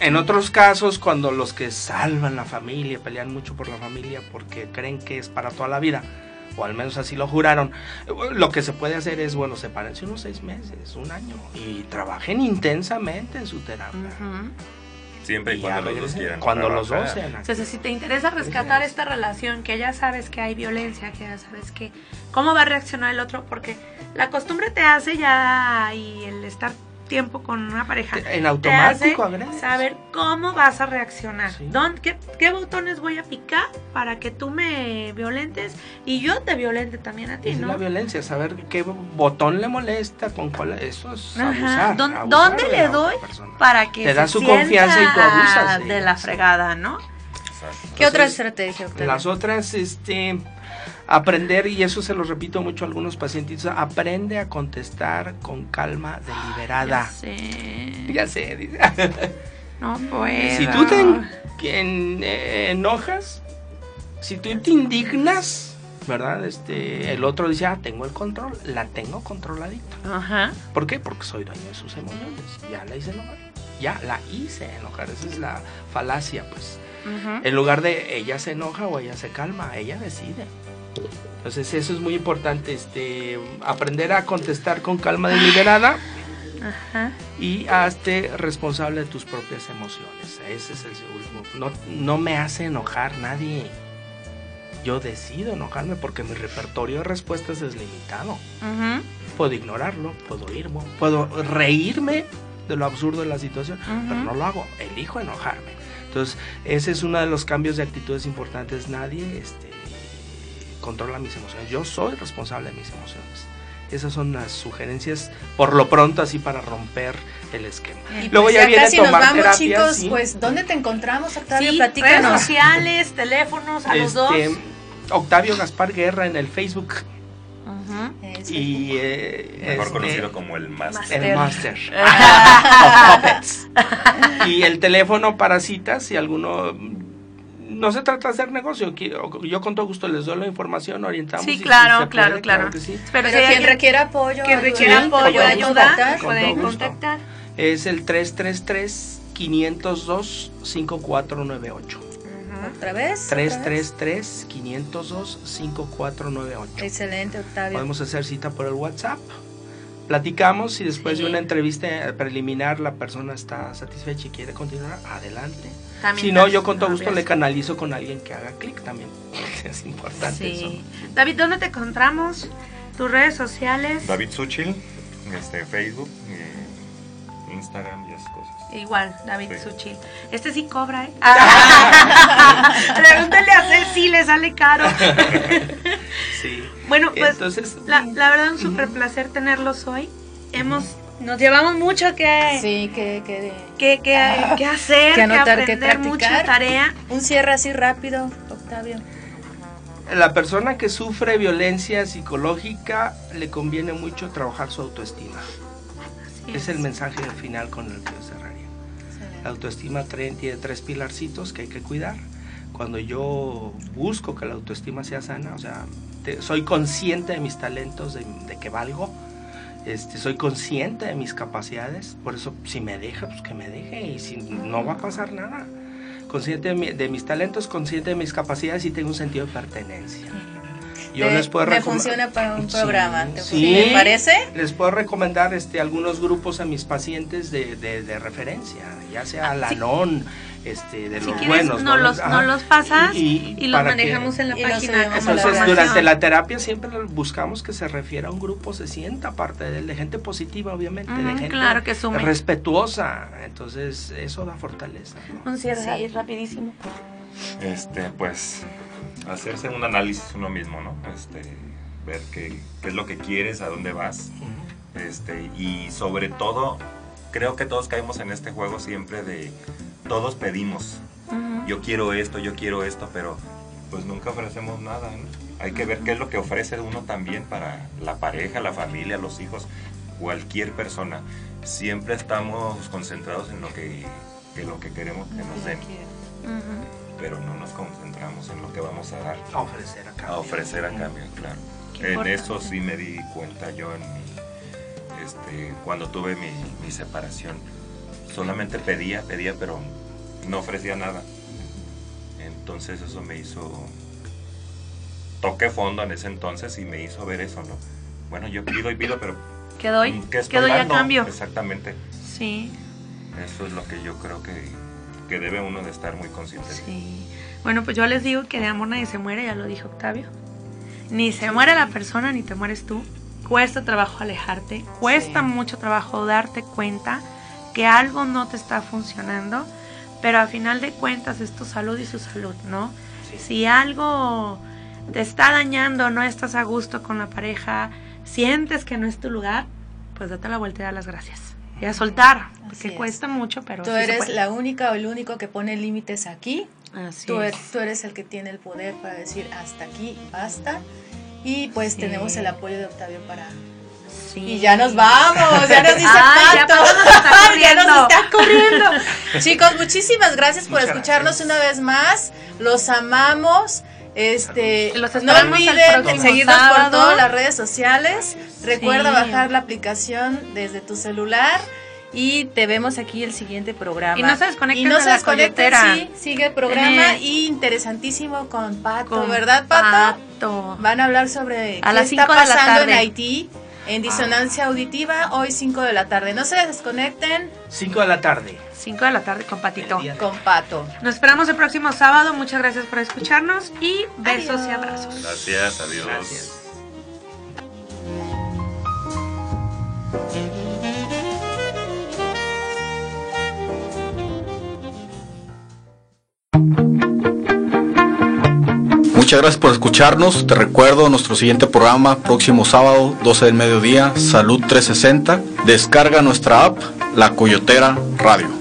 [SPEAKER 4] en otros casos, cuando los que salvan la familia, pelean mucho por la familia porque creen que es para toda la vida, o al menos así lo juraron, lo que se puede hacer es, bueno, sepárense unos seis meses, un año, y trabajen intensamente en su terapia.
[SPEAKER 3] Siempre y, cuando los dos quieran.
[SPEAKER 4] Cuando los dos sean.
[SPEAKER 2] Entonces, si te interesa rescatar esta relación, que ya sabes que hay violencia, que ya sabes que cómo va a reaccionar el otro, porque la costumbre te hace ya y el estar tiempo con una pareja.
[SPEAKER 4] En automático,
[SPEAKER 2] Saber cómo vas a reaccionar. qué, botones voy a picar para que tú me violentes y yo te violente también a ti,
[SPEAKER 4] es
[SPEAKER 2] ¿no?
[SPEAKER 4] la violencia, saber qué botón le molesta, con cuál. Eso es abusar,
[SPEAKER 2] ¿Dónde le doy para que
[SPEAKER 4] te da su confianza y tú abusas
[SPEAKER 2] de, la fregada, ¿no?
[SPEAKER 1] ¿Qué otra estrategia?
[SPEAKER 4] Las otras, este Aprender, y eso se lo repito mucho a algunos pacientes, aprende a contestar con calma deliberada.
[SPEAKER 2] Ya sé.
[SPEAKER 4] Ya sé.
[SPEAKER 2] no puedo.
[SPEAKER 4] Si tú te eh, enojas, si tú te indignas, ¿verdad? Este, el otro dice, ah, tengo el control, la tengo controladita.
[SPEAKER 2] Ajá.
[SPEAKER 4] ¿Por qué? Porque soy dueño de sus emociones. Ya la hice enojar. Ya la hice enojar. Esa es la falacia, pues. En lugar de ella se enoja o ella se calma, ella decide. Entonces eso es muy importante, este, aprender a contestar con calma deliberada y hazte responsable de tus propias emociones. Ese es el último. No, no me hace enojar nadie. Yo decido enojarme porque mi repertorio de respuestas es limitado. Puedo ignorarlo, puedo irme, puedo reírme de lo absurdo de la situación, pero no lo hago. Elijo enojarme. Entonces, ese es uno de los cambios de actitudes importantes. Nadie este, controla mis emociones. Yo soy responsable de mis emociones. Esas son las sugerencias, por lo pronto, así para romper el esquema.
[SPEAKER 1] Y Luego pues ya, viene casi nos vamos, chicos. Pues, ¿dónde te encontramos, Octavio?
[SPEAKER 2] Sí, Redes sociales, teléfonos, a los dos. Este,
[SPEAKER 4] Octavio Gaspar Guerra en el Facebook. Y
[SPEAKER 3] eh, mejor este, conocido como el Master.
[SPEAKER 4] El Master. Y el teléfono para citas, si alguno no se trata de hacer negocio. Yo con todo gusto les doy la información, orientamos.
[SPEAKER 2] Sí, claro, claro, claro,
[SPEAKER 1] Pero, si quien requiere apoyo,
[SPEAKER 2] quien requiere apoyo, ayuda, pueden contactar.
[SPEAKER 4] Es el 333 502 5498.
[SPEAKER 1] ¿Otra vez?
[SPEAKER 4] 333-502-5498.
[SPEAKER 1] Excelente, Octavio.
[SPEAKER 4] Podemos hacer cita por el WhatsApp. Platicamos y después de una entrevista preliminar la persona está satisfecha y quiere continuar, adelante si no, yo con todo gusto le canalizo con alguien que haga clic también. es importante
[SPEAKER 2] sí. David, ¿dónde te encontramos? ¿Tus redes sociales?
[SPEAKER 3] David Suchil. este, Facebook, Instagram y esas cosas.
[SPEAKER 2] Igual, David Suchil. Este sí cobra, ¿eh? Pregúntale a si le sale caro.
[SPEAKER 4] sí.
[SPEAKER 2] Bueno, pues Entonces, la, la verdad un súper placer tenerlos hoy. Hemos nos llevamos mucho que
[SPEAKER 1] sí que
[SPEAKER 2] que, que, que, hacer que, anotar, que aprender mucha tarea.
[SPEAKER 1] Un cierre así rápido Octavio.
[SPEAKER 4] La persona que sufre violencia psicológica le conviene mucho trabajar su autoestima. Es. el mensaje final con el que cerraría. La autoestima tiene tres pilarcitos que hay que cuidar. Cuando yo busco que la autoestima sea sana o sea soy consciente de mis talentos de, de que valgo este, soy consciente de mis capacidades, por eso si me deja, pues que me deje y si no va a pasar nada. Consciente de, mis talentos, consciente de mis capacidades y tengo un sentido de pertenencia.
[SPEAKER 1] Yo les puedo me funciona para un programa, ¿te parece?
[SPEAKER 4] Les puedo recomendar este, algunos grupos a mis pacientes de, de, referencia, ya sea ah, NON, este, de los buenos.
[SPEAKER 2] No, los, no los pasas y, los manejamos en la página.
[SPEAKER 4] Entonces, durante la terapia siempre buscamos que se refiera a un grupo, se sienta parte de, de gente positiva, obviamente, de gente
[SPEAKER 2] claro que
[SPEAKER 4] respetuosa. Entonces, eso da fortaleza.
[SPEAKER 2] Un cierre rapidísimo.
[SPEAKER 3] Este, pues, hacerse un análisis uno mismo, ¿no? Este, ver qué, qué es lo que quieres, a dónde vas. Este, y sobre todo, creo que todos caemos en este juego siempre de todos pedimos. Yo quiero esto, yo quiero esto, pero pues nunca ofrecemos nada. Hay que ver qué es lo que ofrece uno también para la pareja, la familia, los hijos, cualquier persona. Siempre estamos concentrados en lo que, lo que queremos que nos den. Pero no nos concentramos en lo que vamos a dar.
[SPEAKER 4] A ofrecer a cambio.
[SPEAKER 3] A ofrecer a cambio, claro. en eso sí me di cuenta yo en este, cuando tuve mi, mi separación. Solamente pedía, pedía, pero no ofrecía nada. Entonces eso me hizo... Toqué fondo en ese entonces y me hizo ver eso, ¿no? Bueno, yo pido y pido, pero...
[SPEAKER 2] ¿Qué doy? ¿Qué, doy a cambio?
[SPEAKER 3] Exactamente.
[SPEAKER 2] Sí.
[SPEAKER 3] Eso es lo que yo creo que, que debe uno de estar muy consciente.
[SPEAKER 2] Sí. Bueno, pues yo les digo que de amor nadie se muere, ya lo dijo Octavio. Ni se muere la persona, ni te mueres tú. Cuesta trabajo alejarte, cuesta mucho trabajo darte cuenta que algo no te está funcionando pero a final de cuentas es tu salud y su salud, ¿no? Si algo te está dañando, no estás a gusto con la pareja, sientes que no es tu lugar, pues date la vuelta y da las gracias. Y a soltar, porque cuesta mucho, pero...
[SPEAKER 1] Tú eres la única o el único que pone límites aquí. Así tú, eres, tú eres el que tiene el poder para decir hasta aquí, basta. Y pues tenemos el apoyo de Octavio para y ya nos vamos, ya nos dice Pato. Ya, nos está corriendo. Chicos, muchísimas gracias por escucharnos una vez más. Los amamos. Este, no olviden seguirnos por todas las redes sociales. Recuerda bajar la aplicación desde tu celular y te vemos aquí el siguiente programa.
[SPEAKER 2] Y no se desconecten, y no se desconecten sí,
[SPEAKER 1] sigue el programa y interesantísimo con Pato, ¿verdad Pato? Pato? Van a hablar sobre
[SPEAKER 2] qué está pasando
[SPEAKER 1] en Haití en disonancia auditiva, hoy 5 de la tarde. No se desconecten.
[SPEAKER 4] 5 de la tarde.
[SPEAKER 2] 5 de la tarde con Patito.
[SPEAKER 1] Con Pato.
[SPEAKER 2] Nos esperamos el próximo sábado. Muchas gracias por escucharnos y besos y abrazos.
[SPEAKER 3] Gracias, adiós. Gracias.
[SPEAKER 6] Muchas gracias por escucharnos. Te recuerdo nuestro siguiente programa, próximo sábado, 12 del mediodía, Salud 360. Descarga nuestra app, La Coyotera Radio.